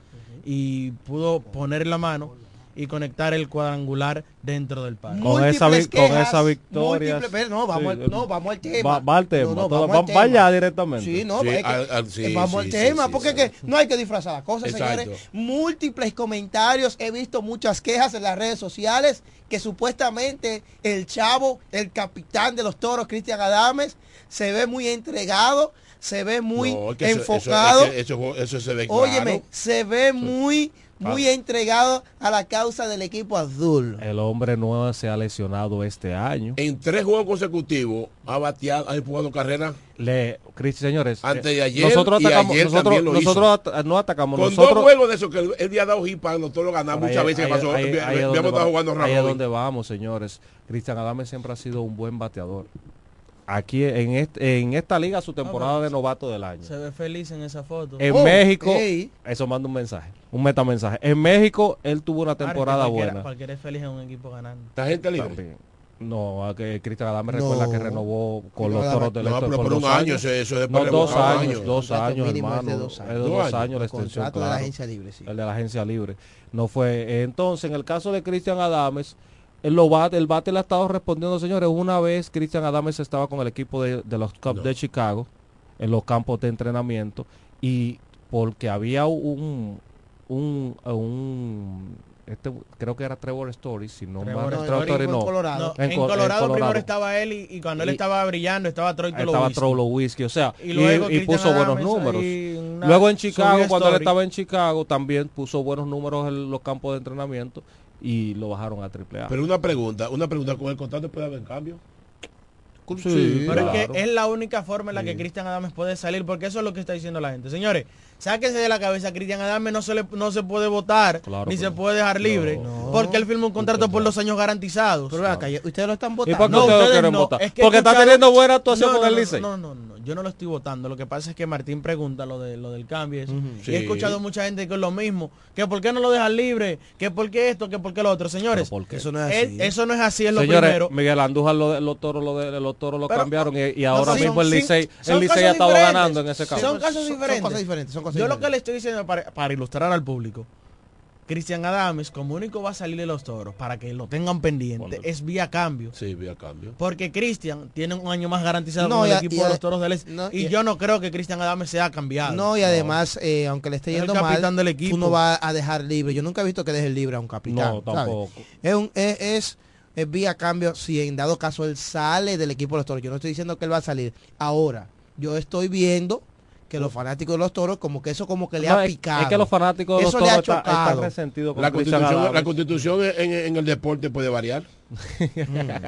[SPEAKER 10] y pudo poner la mano y conectar el cuadrangular dentro del parque.
[SPEAKER 12] Con esa, vi- con esa victoria.
[SPEAKER 9] no, vamos, al- no, vamos al tema.
[SPEAKER 12] Va, va al tema.
[SPEAKER 9] No, no,
[SPEAKER 12] todo-
[SPEAKER 9] vamos al
[SPEAKER 12] va-
[SPEAKER 9] tema.
[SPEAKER 12] ya directamente.
[SPEAKER 9] Sí, no,
[SPEAKER 11] Sí,
[SPEAKER 9] es que-
[SPEAKER 11] al- al- sí,
[SPEAKER 9] vamos al tema, porque que no hay que disfrazar las cosas,
[SPEAKER 11] Exacto.
[SPEAKER 9] señores. Múltiples comentarios, he visto muchas quejas en las redes sociales que supuestamente el chavo, el capitán de los toros, Cristian Adames, se ve muy entregado, se ve muy
[SPEAKER 11] No, es que eso- eso-
[SPEAKER 9] enfocado.
[SPEAKER 11] es que eso, eso se ve
[SPEAKER 9] Óyeme,
[SPEAKER 11] claro.
[SPEAKER 9] se ve muy, muy
[SPEAKER 12] Ah.
[SPEAKER 9] entregado a la causa del equipo azul.
[SPEAKER 12] El hombre no se ha lesionado este año.
[SPEAKER 11] En tres juegos consecutivos ha bateado, ha empujado carrera.
[SPEAKER 12] Le, Cris, señores,
[SPEAKER 11] Antes
[SPEAKER 12] eh,
[SPEAKER 11] de ayer
[SPEAKER 12] nosotros
[SPEAKER 11] y
[SPEAKER 12] atacamos,
[SPEAKER 11] ayer
[SPEAKER 12] nosotros,
[SPEAKER 11] lo hizo.
[SPEAKER 12] nosotros at- no atacamos,
[SPEAKER 11] Con
[SPEAKER 12] nosotros
[SPEAKER 11] dos juegos de esos que él, había dado hipa, nosotros lo ganamos
[SPEAKER 12] Ahí-
[SPEAKER 11] muchas veces.
[SPEAKER 12] ahí-
[SPEAKER 11] pasó,
[SPEAKER 12] ahí-
[SPEAKER 11] había-
[SPEAKER 12] ahí es
[SPEAKER 11] habíamos
[SPEAKER 12] donde
[SPEAKER 11] estado
[SPEAKER 12] va-
[SPEAKER 11] jugando
[SPEAKER 12] ahí es donde vamos, señores. Cristian Adame siempre ha sido un buen bateador. Aquí en, este, en esta liga su temporada de novato del año.
[SPEAKER 10] Se ve feliz en esa foto.
[SPEAKER 12] En
[SPEAKER 9] Oh,
[SPEAKER 12] México,
[SPEAKER 9] ey.
[SPEAKER 12] eso manda un mensaje, un metamensaje. En México él tuvo una temporada buena.
[SPEAKER 10] Cualquiera es feliz en un equipo ganando.
[SPEAKER 11] ¿Está gente libre?
[SPEAKER 12] También. No, a que Cristian Adame recuerda
[SPEAKER 9] No.
[SPEAKER 12] que renovó con
[SPEAKER 9] No,
[SPEAKER 12] los toros del
[SPEAKER 11] No,
[SPEAKER 12] Este
[SPEAKER 11] pero
[SPEAKER 12] por
[SPEAKER 11] por un año,
[SPEAKER 12] años.
[SPEAKER 11] eso- eso es
[SPEAKER 12] No, dos años,
[SPEAKER 11] años.
[SPEAKER 12] dos años,
[SPEAKER 9] mínimo es de
[SPEAKER 12] hermano.
[SPEAKER 9] dos años.
[SPEAKER 12] Es de
[SPEAKER 11] Dos años.
[SPEAKER 12] la
[SPEAKER 9] El
[SPEAKER 12] extensión,
[SPEAKER 9] de la agencia libre, sí.
[SPEAKER 12] El de la agencia libre. No fue. Entonces, en el caso de Cristian Adames, el, lo bate, el bate le ha estado respondiendo, señores. Una vez Cristian Adames estaba con el equipo de, de los Cubs
[SPEAKER 11] No.
[SPEAKER 12] de Chicago, en los campos de entrenamiento, y porque había un, un, un este, creo que era Trevor Story, si no
[SPEAKER 10] Trevor
[SPEAKER 12] mal-
[SPEAKER 10] Story
[SPEAKER 12] Trevor Story
[SPEAKER 9] fue en
[SPEAKER 12] no.
[SPEAKER 9] Colorado.
[SPEAKER 10] No,
[SPEAKER 12] En
[SPEAKER 10] en,
[SPEAKER 12] Col- en
[SPEAKER 10] Colorado, primero estaba él y, y cuando él
[SPEAKER 12] Y-
[SPEAKER 10] estaba brillando estaba Troy
[SPEAKER 12] estaba. Trollowitzki, o sea,
[SPEAKER 10] Y
[SPEAKER 12] y,
[SPEAKER 10] luego
[SPEAKER 12] y puso buenos números.
[SPEAKER 10] una-
[SPEAKER 12] Luego en Chicago, cuando él estaba en Chicago, también puso buenos números en los campos de entrenamiento y lo bajaron a triple A.
[SPEAKER 11] Pero una pregunta, una pregunta, ¿con el contrato puede haber cambio?
[SPEAKER 12] Sí,
[SPEAKER 10] Pero
[SPEAKER 12] claro.
[SPEAKER 10] es que es la única forma en la que. Cristian Adames puede salir, porque eso es lo que está diciendo la gente. Señores, sáquense de la cabeza, Cristian Adames no se le, no se puede votar,
[SPEAKER 12] Claro
[SPEAKER 10] ni se puede dejar libre,
[SPEAKER 9] No.
[SPEAKER 10] porque él firma un contrato por los años garantizados.
[SPEAKER 9] Pero acá, ustedes lo están
[SPEAKER 12] ¿Y por
[SPEAKER 9] votando.
[SPEAKER 12] qué
[SPEAKER 10] No,
[SPEAKER 12] ustedes lo
[SPEAKER 10] ustedes
[SPEAKER 12] quieren
[SPEAKER 10] no.
[SPEAKER 12] votar?
[SPEAKER 10] Es que
[SPEAKER 12] Porque está teniendo buena actuación
[SPEAKER 10] No,
[SPEAKER 12] con
[SPEAKER 10] no,
[SPEAKER 12] el Licey.
[SPEAKER 10] No, no, no, yo no lo estoy votando. Lo que pasa es que Martín pregunta lo de lo del cambio y
[SPEAKER 11] Sí.
[SPEAKER 10] he escuchado mucha gente que es lo mismo, que por qué no lo dejan libre, que por qué esto, que por qué lo otro. Señores,
[SPEAKER 12] ¿Pero por qué?
[SPEAKER 9] Eso no es
[SPEAKER 10] es-
[SPEAKER 9] así.
[SPEAKER 10] eso no es así, es lo
[SPEAKER 12] Señores,
[SPEAKER 10] primero.
[SPEAKER 12] Miguel Andújar lo de- los toros lo de, los toros lo
[SPEAKER 10] Pero-
[SPEAKER 12] cambiaron y, y
[SPEAKER 10] No,
[SPEAKER 12] ahora mismo el
[SPEAKER 10] son-
[SPEAKER 12] Licey el Licey
[SPEAKER 10] casos
[SPEAKER 12] ha estado ganando en ese
[SPEAKER 10] Son casos
[SPEAKER 9] Son- son
[SPEAKER 10] diferentes.
[SPEAKER 9] cosas diferentes,
[SPEAKER 10] Yo lo que le estoy diciendo para, para ilustrar al público, Cristian Adames, como único va a salir de los toros, para que lo tengan pendiente, es vía cambio.
[SPEAKER 11] Sí, vía cambio.
[SPEAKER 10] Porque Cristian tiene un año más garantizado
[SPEAKER 9] No,
[SPEAKER 10] con el
[SPEAKER 9] a-
[SPEAKER 10] equipo de los toros del Este.
[SPEAKER 9] no,
[SPEAKER 10] y yo no creo que Cristian Adames sea cambiado.
[SPEAKER 9] No, y además, eh, aunque le esté
[SPEAKER 10] Es el
[SPEAKER 9] yendo
[SPEAKER 10] capitán
[SPEAKER 9] mal,
[SPEAKER 10] del equipo.
[SPEAKER 9] tú no vas a dejar libre. Yo nunca he visto que deje libre a un capitán.
[SPEAKER 12] No,
[SPEAKER 9] ¿sabes?
[SPEAKER 12] tampoco.
[SPEAKER 9] Es, un, es, es- es vía cambio si en dado caso él sale del equipo de los toros. Yo no estoy diciendo que él va a salir. Ahora, yo estoy viendo que los fanáticos de los toros, como que eso como que le
[SPEAKER 12] No,
[SPEAKER 9] ha picado.
[SPEAKER 12] Es que los fanáticos de los
[SPEAKER 9] Eso le ha
[SPEAKER 12] toros están,
[SPEAKER 9] chocado.
[SPEAKER 12] resentidos con
[SPEAKER 11] La
[SPEAKER 12] Cristian
[SPEAKER 11] constitución,
[SPEAKER 12] Adames.
[SPEAKER 11] la constitución en, en el deporte puede variar.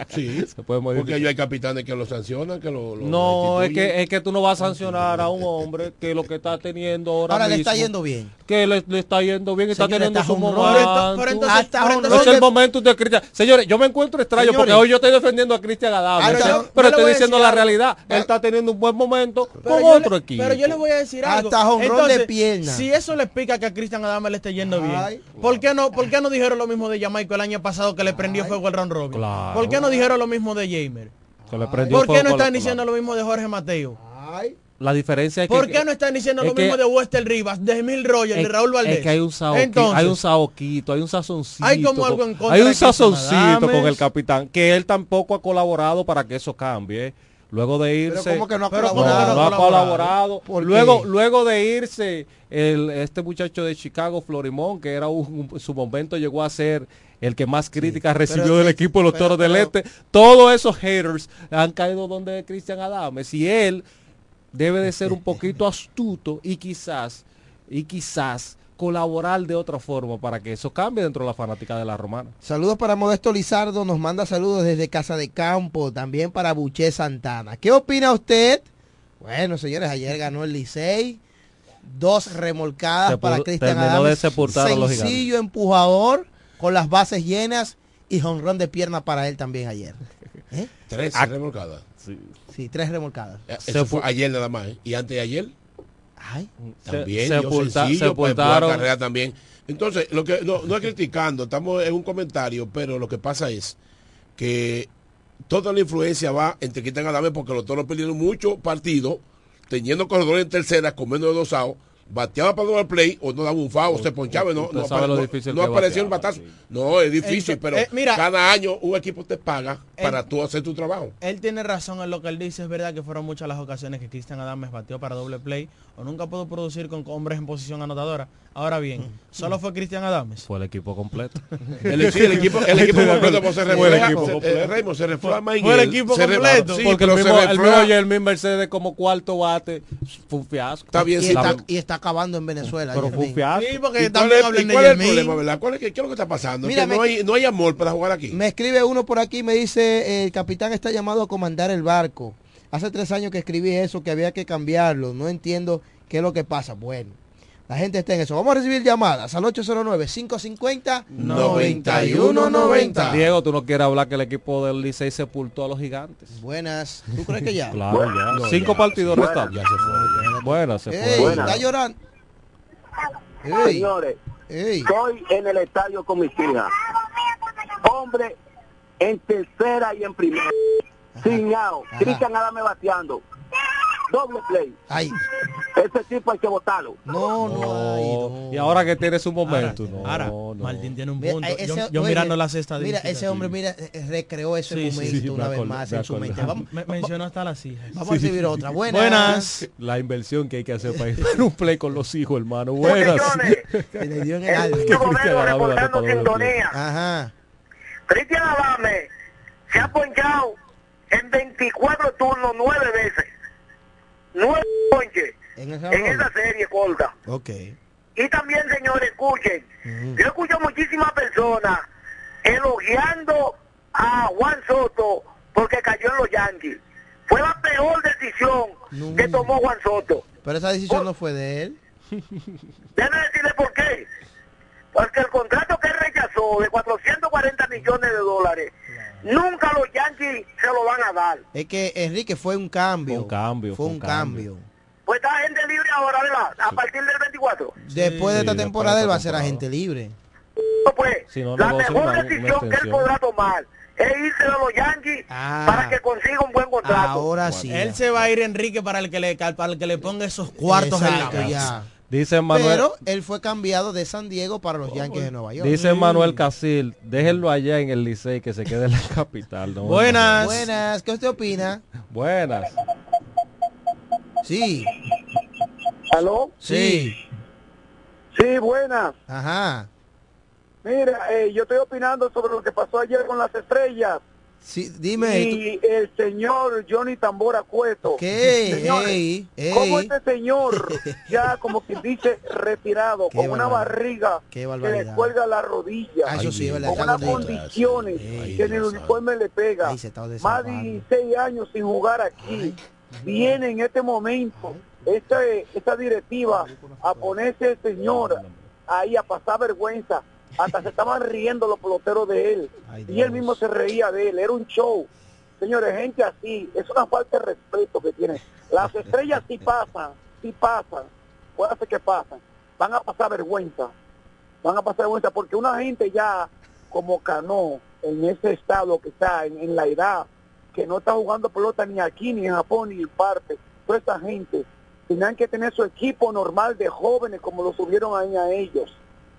[SPEAKER 11] Sí,
[SPEAKER 12] Se puede modificar.
[SPEAKER 11] porque yo hay capitanes que lo sancionan, que lo, lo
[SPEAKER 12] No, es que, es que tú no vas a sancionar a un hombre que lo que está teniendo ahora,
[SPEAKER 9] Ahora le está yendo bien.
[SPEAKER 12] Que le, le está yendo bien, está teniendo
[SPEAKER 9] hasta
[SPEAKER 12] su momento.
[SPEAKER 9] Pero ento- pero entonces- Hasta jonrón
[SPEAKER 12] es el momento de Cristian. Señores, yo me encuentro extraño porque hoy yo estoy defendiendo a Cristian Adame.
[SPEAKER 10] Yo
[SPEAKER 12] pero estoy diciendo
[SPEAKER 10] decir
[SPEAKER 12] la realidad. Él está teniendo un buen momento
[SPEAKER 10] Pero
[SPEAKER 12] con
[SPEAKER 10] yo
[SPEAKER 12] otro
[SPEAKER 10] le-
[SPEAKER 12] equipo.
[SPEAKER 10] Pero yo le voy a decir algo.
[SPEAKER 9] Hasta jonrón de
[SPEAKER 10] Entonces,
[SPEAKER 9] pierna.
[SPEAKER 10] Si eso le explica que a Cristian Adame le esté yendo
[SPEAKER 9] Ay.
[SPEAKER 10] bien, ¿por qué no, por qué no dijeron lo mismo de Jamaica el año pasado que le prendió fuego el round robin?
[SPEAKER 12] Claro.
[SPEAKER 10] ¿Por qué no dijeron lo mismo de Jamer? ¿Por qué no están diciendo lo mismo de Jorge Mateo?
[SPEAKER 12] La diferencia es que...
[SPEAKER 10] ¿Por qué no están diciendo
[SPEAKER 12] es
[SPEAKER 10] lo
[SPEAKER 12] que-
[SPEAKER 10] mismo de Wester Rivas, de Emil Rogers, de Raúl Valdés?
[SPEAKER 12] Es que hay un saoqui-
[SPEAKER 10] Entonces,
[SPEAKER 12] hay un saoquito, hay un sazoncito.
[SPEAKER 10] Hay como algo
[SPEAKER 12] con-
[SPEAKER 10] en contra
[SPEAKER 12] hay un sazoncito con el capitán, que él tampoco ha colaborado para que eso cambie. Luego de irse,
[SPEAKER 9] ¿cómo que no ha
[SPEAKER 12] Pero ¿cómo
[SPEAKER 9] colaborado?
[SPEAKER 12] que no ha
[SPEAKER 9] No ha
[SPEAKER 12] colaborado.
[SPEAKER 9] ¿Por
[SPEAKER 12] Luego, luego de irse, el, este muchacho de Chicago, Florimón, que era un, un- su momento llegó a ser el que más críticas recibió del
[SPEAKER 9] sí,
[SPEAKER 12] equipo de los
[SPEAKER 9] pero-
[SPEAKER 12] Toros del
[SPEAKER 9] pero-
[SPEAKER 12] Este. Todos esos haters han caído donde Cristian Adames. Y él debe de ser un poquito astuto y quizás, y quizás colaborar de otra forma para que eso cambie dentro de la fanática de la romana.
[SPEAKER 9] Saludos para Modesto Lizardo, nos manda saludos desde Casa de Campo, también para Buché Santana. ¿Qué opina usted? Bueno, señores, ayer ganó el Licey, dos remolcadas para Cristian
[SPEAKER 12] de
[SPEAKER 9] Adames,
[SPEAKER 12] los
[SPEAKER 9] sencillo empujador, con las bases llenas y jonrón de pierna para él también ayer. ¿Eh?
[SPEAKER 11] Tres
[SPEAKER 12] Ah,
[SPEAKER 11] remolcadas.
[SPEAKER 9] Sí, tres remolcadas.
[SPEAKER 11] Eh, Eso fue ayer nada más. ¿eh? Y antes de ayer.
[SPEAKER 9] Ay.
[SPEAKER 11] También.
[SPEAKER 12] Se- sepulta-
[SPEAKER 11] sencillo, pues,
[SPEAKER 12] sepultaron-
[SPEAKER 11] carrera también. Entonces, lo que no, no es criticando, estamos en un comentario, pero lo que pasa es que toda la influencia va entre Cristian Adame porque los toros perdieron muchos partidos, teniendo corredores en tercera, con menos de dos outs, bateaba para doble play o no daba un foul, se ponchaba y no, no, apare- no-
[SPEAKER 12] difícil
[SPEAKER 11] no el batazo. No, es difícil,
[SPEAKER 10] Ento-
[SPEAKER 11] pero
[SPEAKER 10] eh, mira.
[SPEAKER 11] cada año un equipo te paga
[SPEAKER 10] Eh,
[SPEAKER 11] para tú hacer tu trabajo.
[SPEAKER 10] Él tiene razón en lo que él dice, es verdad que fueron muchas las ocasiones que Cristian Adames batió para doble play o nunca pudo producir con hombres en posición anotadora. Ahora bien, solo fue Cristian Adames.
[SPEAKER 12] Fue el equipo completo.
[SPEAKER 11] El, sí, el equipo, el equipo completo pues, se
[SPEAKER 12] Fue el equipo completo.
[SPEAKER 11] eh, Raymond, se refleja
[SPEAKER 10] Fue el equipo completo.
[SPEAKER 11] sí,
[SPEAKER 12] Porque el mismo, el mismo Mercedes como cuarto bate fue un fiasco.
[SPEAKER 11] Está bien,
[SPEAKER 9] y,
[SPEAKER 11] sí,
[SPEAKER 9] está, está acabando en Venezuela.
[SPEAKER 12] Pero
[SPEAKER 9] ayer
[SPEAKER 12] fue un
[SPEAKER 9] mismo.
[SPEAKER 12] fiasco.
[SPEAKER 10] Sí,
[SPEAKER 11] ¿Y
[SPEAKER 10] porque
[SPEAKER 11] cuál
[SPEAKER 10] también
[SPEAKER 11] es,
[SPEAKER 10] hablan
[SPEAKER 11] y
[SPEAKER 10] de
[SPEAKER 11] cuál es el
[SPEAKER 10] Yermín.
[SPEAKER 11] problema, verdad? ¿Cuál es, que- ¿Qué es lo que está pasando?
[SPEAKER 9] Mira,
[SPEAKER 11] que no, hay, no hay amor para jugar aquí.
[SPEAKER 9] Me escribe uno por aquí, me dice, el capitán está llamado a comandar el barco. Hace tres años que escribí eso, que había que cambiarlo. No entiendo qué es lo que pasa. Bueno, la gente está en eso. Vamos a recibir llamadas al 809-550-9190.
[SPEAKER 12] Diego, tú no quieres hablar que el equipo del Licey sepultó a los gigantes.
[SPEAKER 9] Buenas. ¿Tú crees que ya?
[SPEAKER 12] Claro,
[SPEAKER 9] Bueno,
[SPEAKER 12] ya.
[SPEAKER 9] no,
[SPEAKER 12] Cinco
[SPEAKER 9] ya.
[SPEAKER 12] partidos restados.
[SPEAKER 11] Ya se fue.
[SPEAKER 12] Bueno, se
[SPEAKER 9] Ey,
[SPEAKER 12] fue.
[SPEAKER 9] está llorando. Ey,
[SPEAKER 18] Señores,
[SPEAKER 9] ey.
[SPEAKER 18] estoy en el estadio con mis hijas. Hombre, en tercera y en primera. Sin out. Cristian Adame bateando. Doble play.
[SPEAKER 9] Ay.
[SPEAKER 18] Ese tipo hay que votarlo.
[SPEAKER 9] No, no, ay, no.
[SPEAKER 12] Y ahora que tiene su momento. no,
[SPEAKER 10] Ahora,
[SPEAKER 12] no.
[SPEAKER 10] Martín tiene un
[SPEAKER 9] Mira,
[SPEAKER 10] punto.
[SPEAKER 9] ese-
[SPEAKER 10] yo yo
[SPEAKER 9] oye,
[SPEAKER 10] mirando
[SPEAKER 9] mira,
[SPEAKER 10] las estadísticas.
[SPEAKER 9] Mira, ese hombre, mira, eh, recreó ese
[SPEAKER 10] Sí,
[SPEAKER 9] momento
[SPEAKER 12] sí,
[SPEAKER 9] una vez
[SPEAKER 12] acordé,
[SPEAKER 9] más
[SPEAKER 12] me
[SPEAKER 9] en su mente. Vamos,
[SPEAKER 10] Me- mencionó hasta las hijas.
[SPEAKER 9] vamos a recibir otra. Buenas.
[SPEAKER 10] Buenas.
[SPEAKER 12] La inversión que hay que hacer para ir a un play con los hijos, hermano. Buenas.
[SPEAKER 9] Se le dio en el alma. Ajá.
[SPEAKER 18] Cristian Adame se ha ponchado en 24 turnos nueve veces. Nueve ponches
[SPEAKER 9] En esa
[SPEAKER 18] en esa serie corta.
[SPEAKER 9] Ok.
[SPEAKER 18] Y también, señores, escuchen. Yo escucho muchísimas personas elogiando a Juan Soto porque cayó en los Yankees. Fue la peor decisión
[SPEAKER 9] No.
[SPEAKER 18] que tomó Juan Soto.
[SPEAKER 9] Pero esa decisión no fue de él.
[SPEAKER 18] Déjame decirle por qué. Porque el contrato que rechazó de 440 millones de dólares, nunca los Yankees se lo van a dar.
[SPEAKER 9] Es que Enrique fue un cambio.
[SPEAKER 12] Fue un cambio,
[SPEAKER 9] Fue un cambio.
[SPEAKER 18] Pues está gente libre ahora, ¿verdad? A partir del 24.
[SPEAKER 9] Después de esta temporada él va a ser agente libre.
[SPEAKER 18] Pues
[SPEAKER 12] Si no,
[SPEAKER 18] la mejor
[SPEAKER 12] una- una
[SPEAKER 18] decisión que él podrá tomar es irse de los Yankees
[SPEAKER 9] Ah.
[SPEAKER 18] para que consiga un buen contrato.
[SPEAKER 9] Ahora sí.
[SPEAKER 10] Él se va a ir Enrique para el que le para el que le ponga esos cuartos en la mesa.
[SPEAKER 9] ya.
[SPEAKER 12] Dice Manuel,
[SPEAKER 9] Pero él fue cambiado de San Diego para los Yankees de Nueva York.
[SPEAKER 12] dice Manuel Casil, déjenlo allá en el Licey que se quede en la capital. no,
[SPEAKER 10] Buenas.
[SPEAKER 9] Buenas, ¿qué usted opina?
[SPEAKER 12] Buenas.
[SPEAKER 9] Sí,
[SPEAKER 18] ¿Aló?
[SPEAKER 9] sí.
[SPEAKER 18] Sí, buenas.
[SPEAKER 9] Ajá.
[SPEAKER 18] Mira, eh, yo estoy opinando sobre lo que pasó ayer con las estrellas.
[SPEAKER 9] Sí, dime.
[SPEAKER 18] y el señor Johnny Tambora Cueto.
[SPEAKER 9] ¿Qué?
[SPEAKER 18] Señores,
[SPEAKER 9] Ey, ey.
[SPEAKER 18] ¿Cómo este señor, ya como quien dice, retirado,
[SPEAKER 9] Qué
[SPEAKER 18] con una barriga que le cuelga la rodilla,
[SPEAKER 9] Ah,
[SPEAKER 18] con unas condiciones que ni el uniforme le pega, más de
[SPEAKER 9] desahogando.
[SPEAKER 18] 16 años sin jugar aquí, viene en este momento esta, esta directiva a ponerse el señor ahí a pasar vergüenza, hasta se estaban riendo los peloteros de él, y él mismo se reía de él, era un show. Señores, gente así, es una falta de respeto que tienen. Las estrellas sí pasan, sí pasan, puede ser que pasan, van a pasar vergüenza, van a pasar vergüenza, porque una gente ya como Cano, en ese estado que está, en, en la edad, que no está jugando pelota ni aquí, ni en Japón, ni en parte, toda esa gente, tenían que tener su equipo normal de jóvenes como lo subieron ahí a ellos.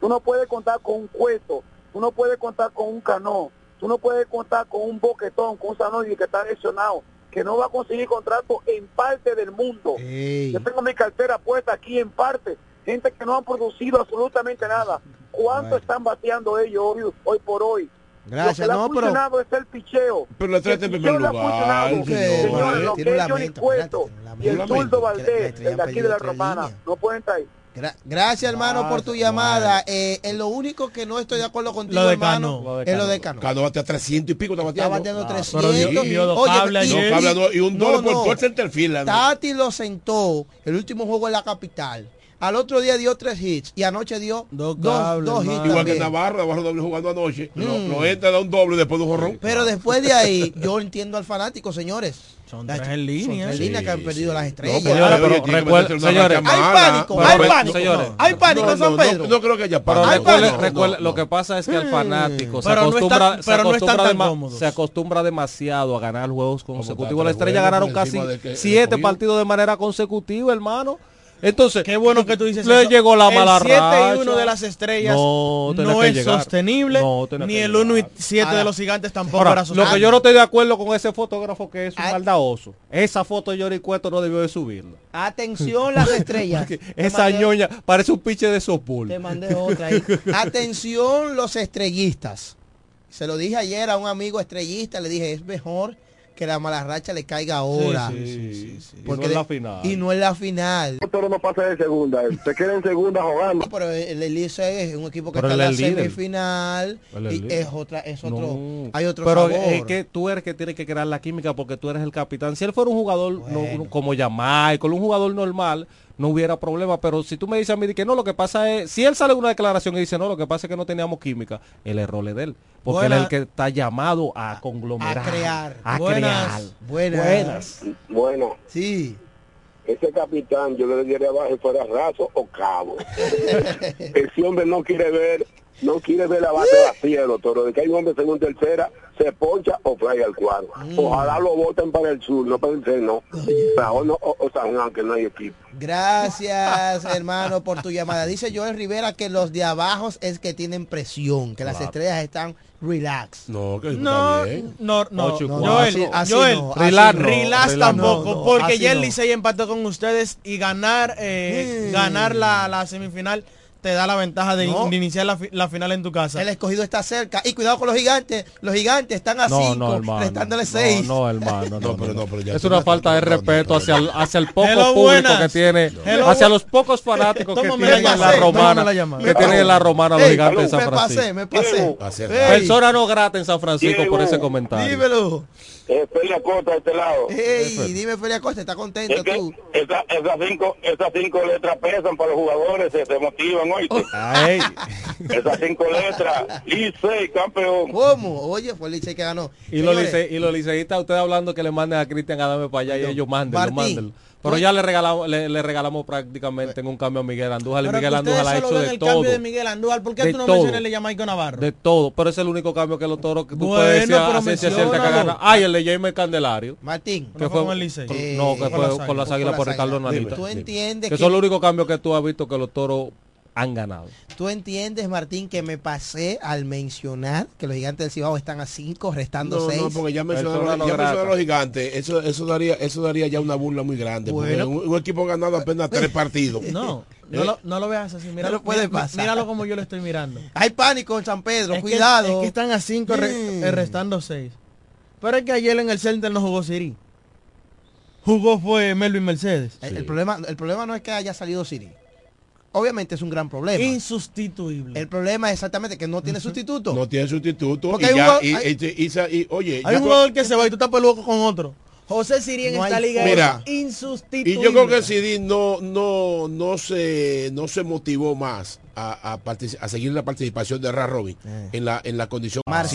[SPEAKER 18] Tú no puedes contar con un cueto, tú no puedes contar con un Cano, tú no puedes contar con un boquetón, con un Sanoyi que está lesionado, que no va a conseguir contrato en parte del mundo. Yo tengo mi cartera puesta aquí en parte, gente que no han producido absolutamente nada. ¿Cuánto están bateando ellos hoy, hoy por hoy?
[SPEAKER 9] Gracias,
[SPEAKER 18] Lo que le ha
[SPEAKER 9] no, pero-
[SPEAKER 18] funcionado es el picheo.
[SPEAKER 11] Pero la trata en primer
[SPEAKER 18] le ha
[SPEAKER 11] lugar.
[SPEAKER 18] Señores, lo que es Johnny Cueto y el zurdo Valdés, de aquí de la Romana, no pueden estar ahí.
[SPEAKER 9] Gra- gracias, hermano, por tu llamada. Eh, en lo único que no estoy de acuerdo contigo,
[SPEAKER 11] Lo de
[SPEAKER 9] hermano,
[SPEAKER 11] Cano.
[SPEAKER 9] es lo de Cano.
[SPEAKER 11] Cano batea 300 y pico, está
[SPEAKER 9] Está
[SPEAKER 11] bateando.
[SPEAKER 9] bateando
[SPEAKER 11] Ah,
[SPEAKER 9] 300.
[SPEAKER 11] pero dio- dio dos
[SPEAKER 9] Oye,
[SPEAKER 11] cables
[SPEAKER 9] y-.
[SPEAKER 11] Dos cables, un
[SPEAKER 9] no,
[SPEAKER 11] doble por
[SPEAKER 9] no.
[SPEAKER 11] todo el centerfield, ¿no?
[SPEAKER 9] Tati lo sentó el último juego en la capital. Al otro día dio tres hits y anoche dio dos, dos, hits.
[SPEAKER 11] Igual que
[SPEAKER 9] también.
[SPEAKER 11] Navarro, Navarro doble jugando anoche.
[SPEAKER 9] Mm.
[SPEAKER 11] lo entra, da un doble y después de un jorrón.
[SPEAKER 9] Pero después de ahí, yo entiendo al fanático, señores.
[SPEAKER 10] Son
[SPEAKER 9] Las-
[SPEAKER 10] tres en línea.
[SPEAKER 9] Son tres líneas que han perdido las estrellas.
[SPEAKER 11] pero, Ahora, pero meterse una
[SPEAKER 12] señores,
[SPEAKER 9] hay pánico,
[SPEAKER 11] Pero
[SPEAKER 9] hay pánico.
[SPEAKER 12] señores.
[SPEAKER 9] hay pánico en
[SPEAKER 11] No,
[SPEAKER 9] San
[SPEAKER 11] no,
[SPEAKER 9] Pedro.
[SPEAKER 11] No, no creo que haya
[SPEAKER 12] Pero
[SPEAKER 11] pánico.
[SPEAKER 12] recuerde-
[SPEAKER 11] No,
[SPEAKER 12] recuerde-
[SPEAKER 11] no,
[SPEAKER 12] lo que pasa es que el fanático se
[SPEAKER 10] Pero no
[SPEAKER 12] acostumbra, se
[SPEAKER 10] pero no
[SPEAKER 12] acostumbra se acostumbra demasiado a ganar juegos consecutivos. La estrella ganaron casi siete partidos de manera consecutiva, hermano. Entonces,
[SPEAKER 10] Qué bueno que tú dices
[SPEAKER 12] le
[SPEAKER 10] eso.
[SPEAKER 12] llegó la
[SPEAKER 10] el
[SPEAKER 12] mala
[SPEAKER 10] 7
[SPEAKER 12] racha.
[SPEAKER 10] y 1 de las estrellas
[SPEAKER 12] No,
[SPEAKER 10] es
[SPEAKER 12] llegar.
[SPEAKER 10] sostenible,
[SPEAKER 12] No,
[SPEAKER 10] ni el 1 y 7
[SPEAKER 9] Ahora,
[SPEAKER 10] de los gigantes tampoco
[SPEAKER 12] Ahora,
[SPEAKER 10] era
[SPEAKER 12] lo
[SPEAKER 10] sostenible.
[SPEAKER 12] que yo no estoy de acuerdo con ese fotógrafo que es un
[SPEAKER 9] Ah.
[SPEAKER 12] maldadoso. Esa foto de Yori Cueto no debió de subirla.
[SPEAKER 9] Atención las estrellas.
[SPEAKER 12] Esa
[SPEAKER 9] mandé-
[SPEAKER 12] ñoña parece un piche de softball.
[SPEAKER 9] Te mandé otra ahí. Atención los estrellistas. Se lo dije ayer a un amigo estrellista, le dije, es mejor que la mala racha le caiga ahora.
[SPEAKER 12] Sí, sí, sí.
[SPEAKER 9] Porque
[SPEAKER 12] y no
[SPEAKER 9] de-
[SPEAKER 12] la final.
[SPEAKER 9] Y no en la final.
[SPEAKER 17] Toro no pasa de segunda, él se queda en segunda jugando.
[SPEAKER 9] Pero el Elise es un equipo que
[SPEAKER 12] Pero
[SPEAKER 9] está en la
[SPEAKER 12] es líder.
[SPEAKER 9] semifinal.
[SPEAKER 12] Es
[SPEAKER 9] Y es otra, es otro,
[SPEAKER 12] No.
[SPEAKER 9] hay otro
[SPEAKER 12] pero
[SPEAKER 9] sabor.
[SPEAKER 12] es que tú eres que tiene que crear la química porque tú eres el capitán. Si él fuera un jugador no-
[SPEAKER 9] Bueno.
[SPEAKER 12] como Jamaica, un jugador normal, no hubiera problema. Pero si tú me dices a mí que no, lo que pasa es, si él sale una declaración y dice no, lo que pasa es que no teníamos química, el error es de él. Porque él es el que está llamado a conglomerar,
[SPEAKER 9] a crear.
[SPEAKER 12] a
[SPEAKER 10] Buenas.
[SPEAKER 12] crear.
[SPEAKER 9] Buenas.
[SPEAKER 12] Buenas.
[SPEAKER 17] Bueno,
[SPEAKER 9] Sí.
[SPEAKER 17] ese capitán yo le diría abajo si fuera raso o cabo. Ese hombre no quiere ver, no quiere ver la base vacía, doctor. De que hay un hombre segunda tercera, se poncha o fly al cuadro. Ojalá lo voten para el sur, no para el sur, no. Para o, no, o, o San Juan, que no hay equipo.
[SPEAKER 9] Gracias, hermano, por tu llamada. Dice Joel Rivera que los de abajo es que tienen presión, que las estrellas están relax.
[SPEAKER 11] No, que
[SPEAKER 10] No,
[SPEAKER 11] bien.
[SPEAKER 10] no, no,
[SPEAKER 12] Ocho y
[SPEAKER 10] no,
[SPEAKER 12] cuatro.
[SPEAKER 10] Joel,
[SPEAKER 9] Así- así
[SPEAKER 10] Joel,
[SPEAKER 9] no,
[SPEAKER 12] relax
[SPEAKER 9] no.
[SPEAKER 10] relax tampoco,
[SPEAKER 9] no, no,
[SPEAKER 10] porque ya el
[SPEAKER 9] no.
[SPEAKER 10] Licey empató con ustedes y ganar eh,
[SPEAKER 9] Mm.
[SPEAKER 10] ganar la, la semifinal te da la ventaja de,
[SPEAKER 9] No.
[SPEAKER 10] de iniciar la, fi- la final en tu casa.
[SPEAKER 9] El escogido está cerca. Y cuidado con los gigantes. Los gigantes están a
[SPEAKER 12] No,
[SPEAKER 9] 5,
[SPEAKER 12] no, hermano.
[SPEAKER 9] restándole 6.
[SPEAKER 12] No, no, hermano. No,
[SPEAKER 11] No, pero
[SPEAKER 12] no,
[SPEAKER 11] no, pero ya
[SPEAKER 12] es una
[SPEAKER 11] no-
[SPEAKER 12] falta de
[SPEAKER 11] no, no,
[SPEAKER 12] respeto
[SPEAKER 11] no,
[SPEAKER 12] hacia el, hacia el poco
[SPEAKER 10] Hello,
[SPEAKER 12] público
[SPEAKER 10] buenas.
[SPEAKER 12] que tiene,
[SPEAKER 10] Hello,
[SPEAKER 12] hacia los pocos fanáticos que
[SPEAKER 10] Tómame
[SPEAKER 12] tiene
[SPEAKER 10] la
[SPEAKER 12] la romana,
[SPEAKER 10] tómame la llamada.
[SPEAKER 12] que tiene en la romana los gigantes de San
[SPEAKER 9] me pasé,
[SPEAKER 12] Francisco.
[SPEAKER 9] me pasé.
[SPEAKER 11] Hacer
[SPEAKER 9] Ey,
[SPEAKER 12] Persona no grata en San Francisco por ese comentario.
[SPEAKER 9] Dímelo.
[SPEAKER 17] Eh, Felia Costa de este lado.
[SPEAKER 9] Ey, dime Felia Costa, ¿está contento
[SPEAKER 17] Es que
[SPEAKER 9] tú?
[SPEAKER 17] esa- esas, cinco, esas cinco letras pesan para los jugadores, se, se motivan hoy. Esas cinco letras, Licey, campeón.
[SPEAKER 9] ¿Cómo? Oye, fue el Licey que ganó.
[SPEAKER 12] y, los lice- y los liceístas, ustedes hablando que le manden a Cristian Adame para allá y ellos mándenlo,
[SPEAKER 9] Martín,
[SPEAKER 12] mándenlo. Pero
[SPEAKER 9] pues-
[SPEAKER 12] ya le regalamos, le, le regalamos prácticamente en un cambio a Miguel Andújar. Y Miguel Andújar ha hecho de
[SPEAKER 10] el
[SPEAKER 12] todo.
[SPEAKER 10] cambio de Miguel Andújar. ¿Por qué
[SPEAKER 12] De
[SPEAKER 10] tú no
[SPEAKER 12] todo.
[SPEAKER 10] mencionas el de Jamaica Navarro?
[SPEAKER 12] De todo, pero es el único cambio que los toros que tú
[SPEAKER 10] Bueno,
[SPEAKER 12] puedes decir a ciencia cierta que gana. Ay, el de Jaime Candelario.
[SPEAKER 9] Martín,
[SPEAKER 12] Que
[SPEAKER 10] ¿No fue con el Licey?
[SPEAKER 12] con-
[SPEAKER 9] Eh,
[SPEAKER 12] no, que
[SPEAKER 10] con
[SPEAKER 12] fue
[SPEAKER 10] las
[SPEAKER 12] con las
[SPEAKER 10] Águilas.
[SPEAKER 12] por Ricardo. Nanita.
[SPEAKER 9] tú entiendes
[SPEAKER 12] que, son los únicos cambios que tú has visto que los toros han ganado.
[SPEAKER 9] tú entiendes, Martín, que me pasé al mencionar que los gigantes del Cibao están a 5, restando
[SPEAKER 11] No,
[SPEAKER 9] 6.
[SPEAKER 11] no, porque ya mencionaron,
[SPEAKER 12] no
[SPEAKER 11] ya los gigantes. Eso, eso daría, eso daría ya una burla muy grande. porque
[SPEAKER 9] Bueno.
[SPEAKER 11] un, un equipo ha ganado apenas tres partidos.
[SPEAKER 10] No, no,
[SPEAKER 11] Eh,
[SPEAKER 10] lo, no lo veas así. Míralo,
[SPEAKER 9] No puede
[SPEAKER 10] mira-
[SPEAKER 9] pasar.
[SPEAKER 10] míralo como yo lo estoy mirando.
[SPEAKER 9] Hay pánico en San Pedro,
[SPEAKER 10] Es que-
[SPEAKER 9] cuidado.
[SPEAKER 10] es que están a 5
[SPEAKER 9] Mm.
[SPEAKER 10] restando 6. Pero es que ayer en el center no jugó Siri. Jugó fue Melvin Mercedes.
[SPEAKER 9] El, el problema, el problema no es que haya salido Siri. Obviamente es un gran problema.
[SPEAKER 10] Insustituible.
[SPEAKER 9] El problema es exactamente que no tiene sustituto.
[SPEAKER 11] No tiene sustituto.
[SPEAKER 9] Porque
[SPEAKER 11] y
[SPEAKER 9] hay
[SPEAKER 11] ya-
[SPEAKER 9] jugador-
[SPEAKER 11] y-
[SPEAKER 9] hay-
[SPEAKER 11] y- y- y- oye,
[SPEAKER 10] Hay un jugador que se va y tú estás peludo con otro. José Siri en
[SPEAKER 9] No
[SPEAKER 10] esta liga
[SPEAKER 11] Mira,
[SPEAKER 10] es insustituible.
[SPEAKER 11] Y yo creo que CD no, no, no se no se motivó más a, a, a seguir la participación de Ra Robin en la en la condición.
[SPEAKER 9] Marcelo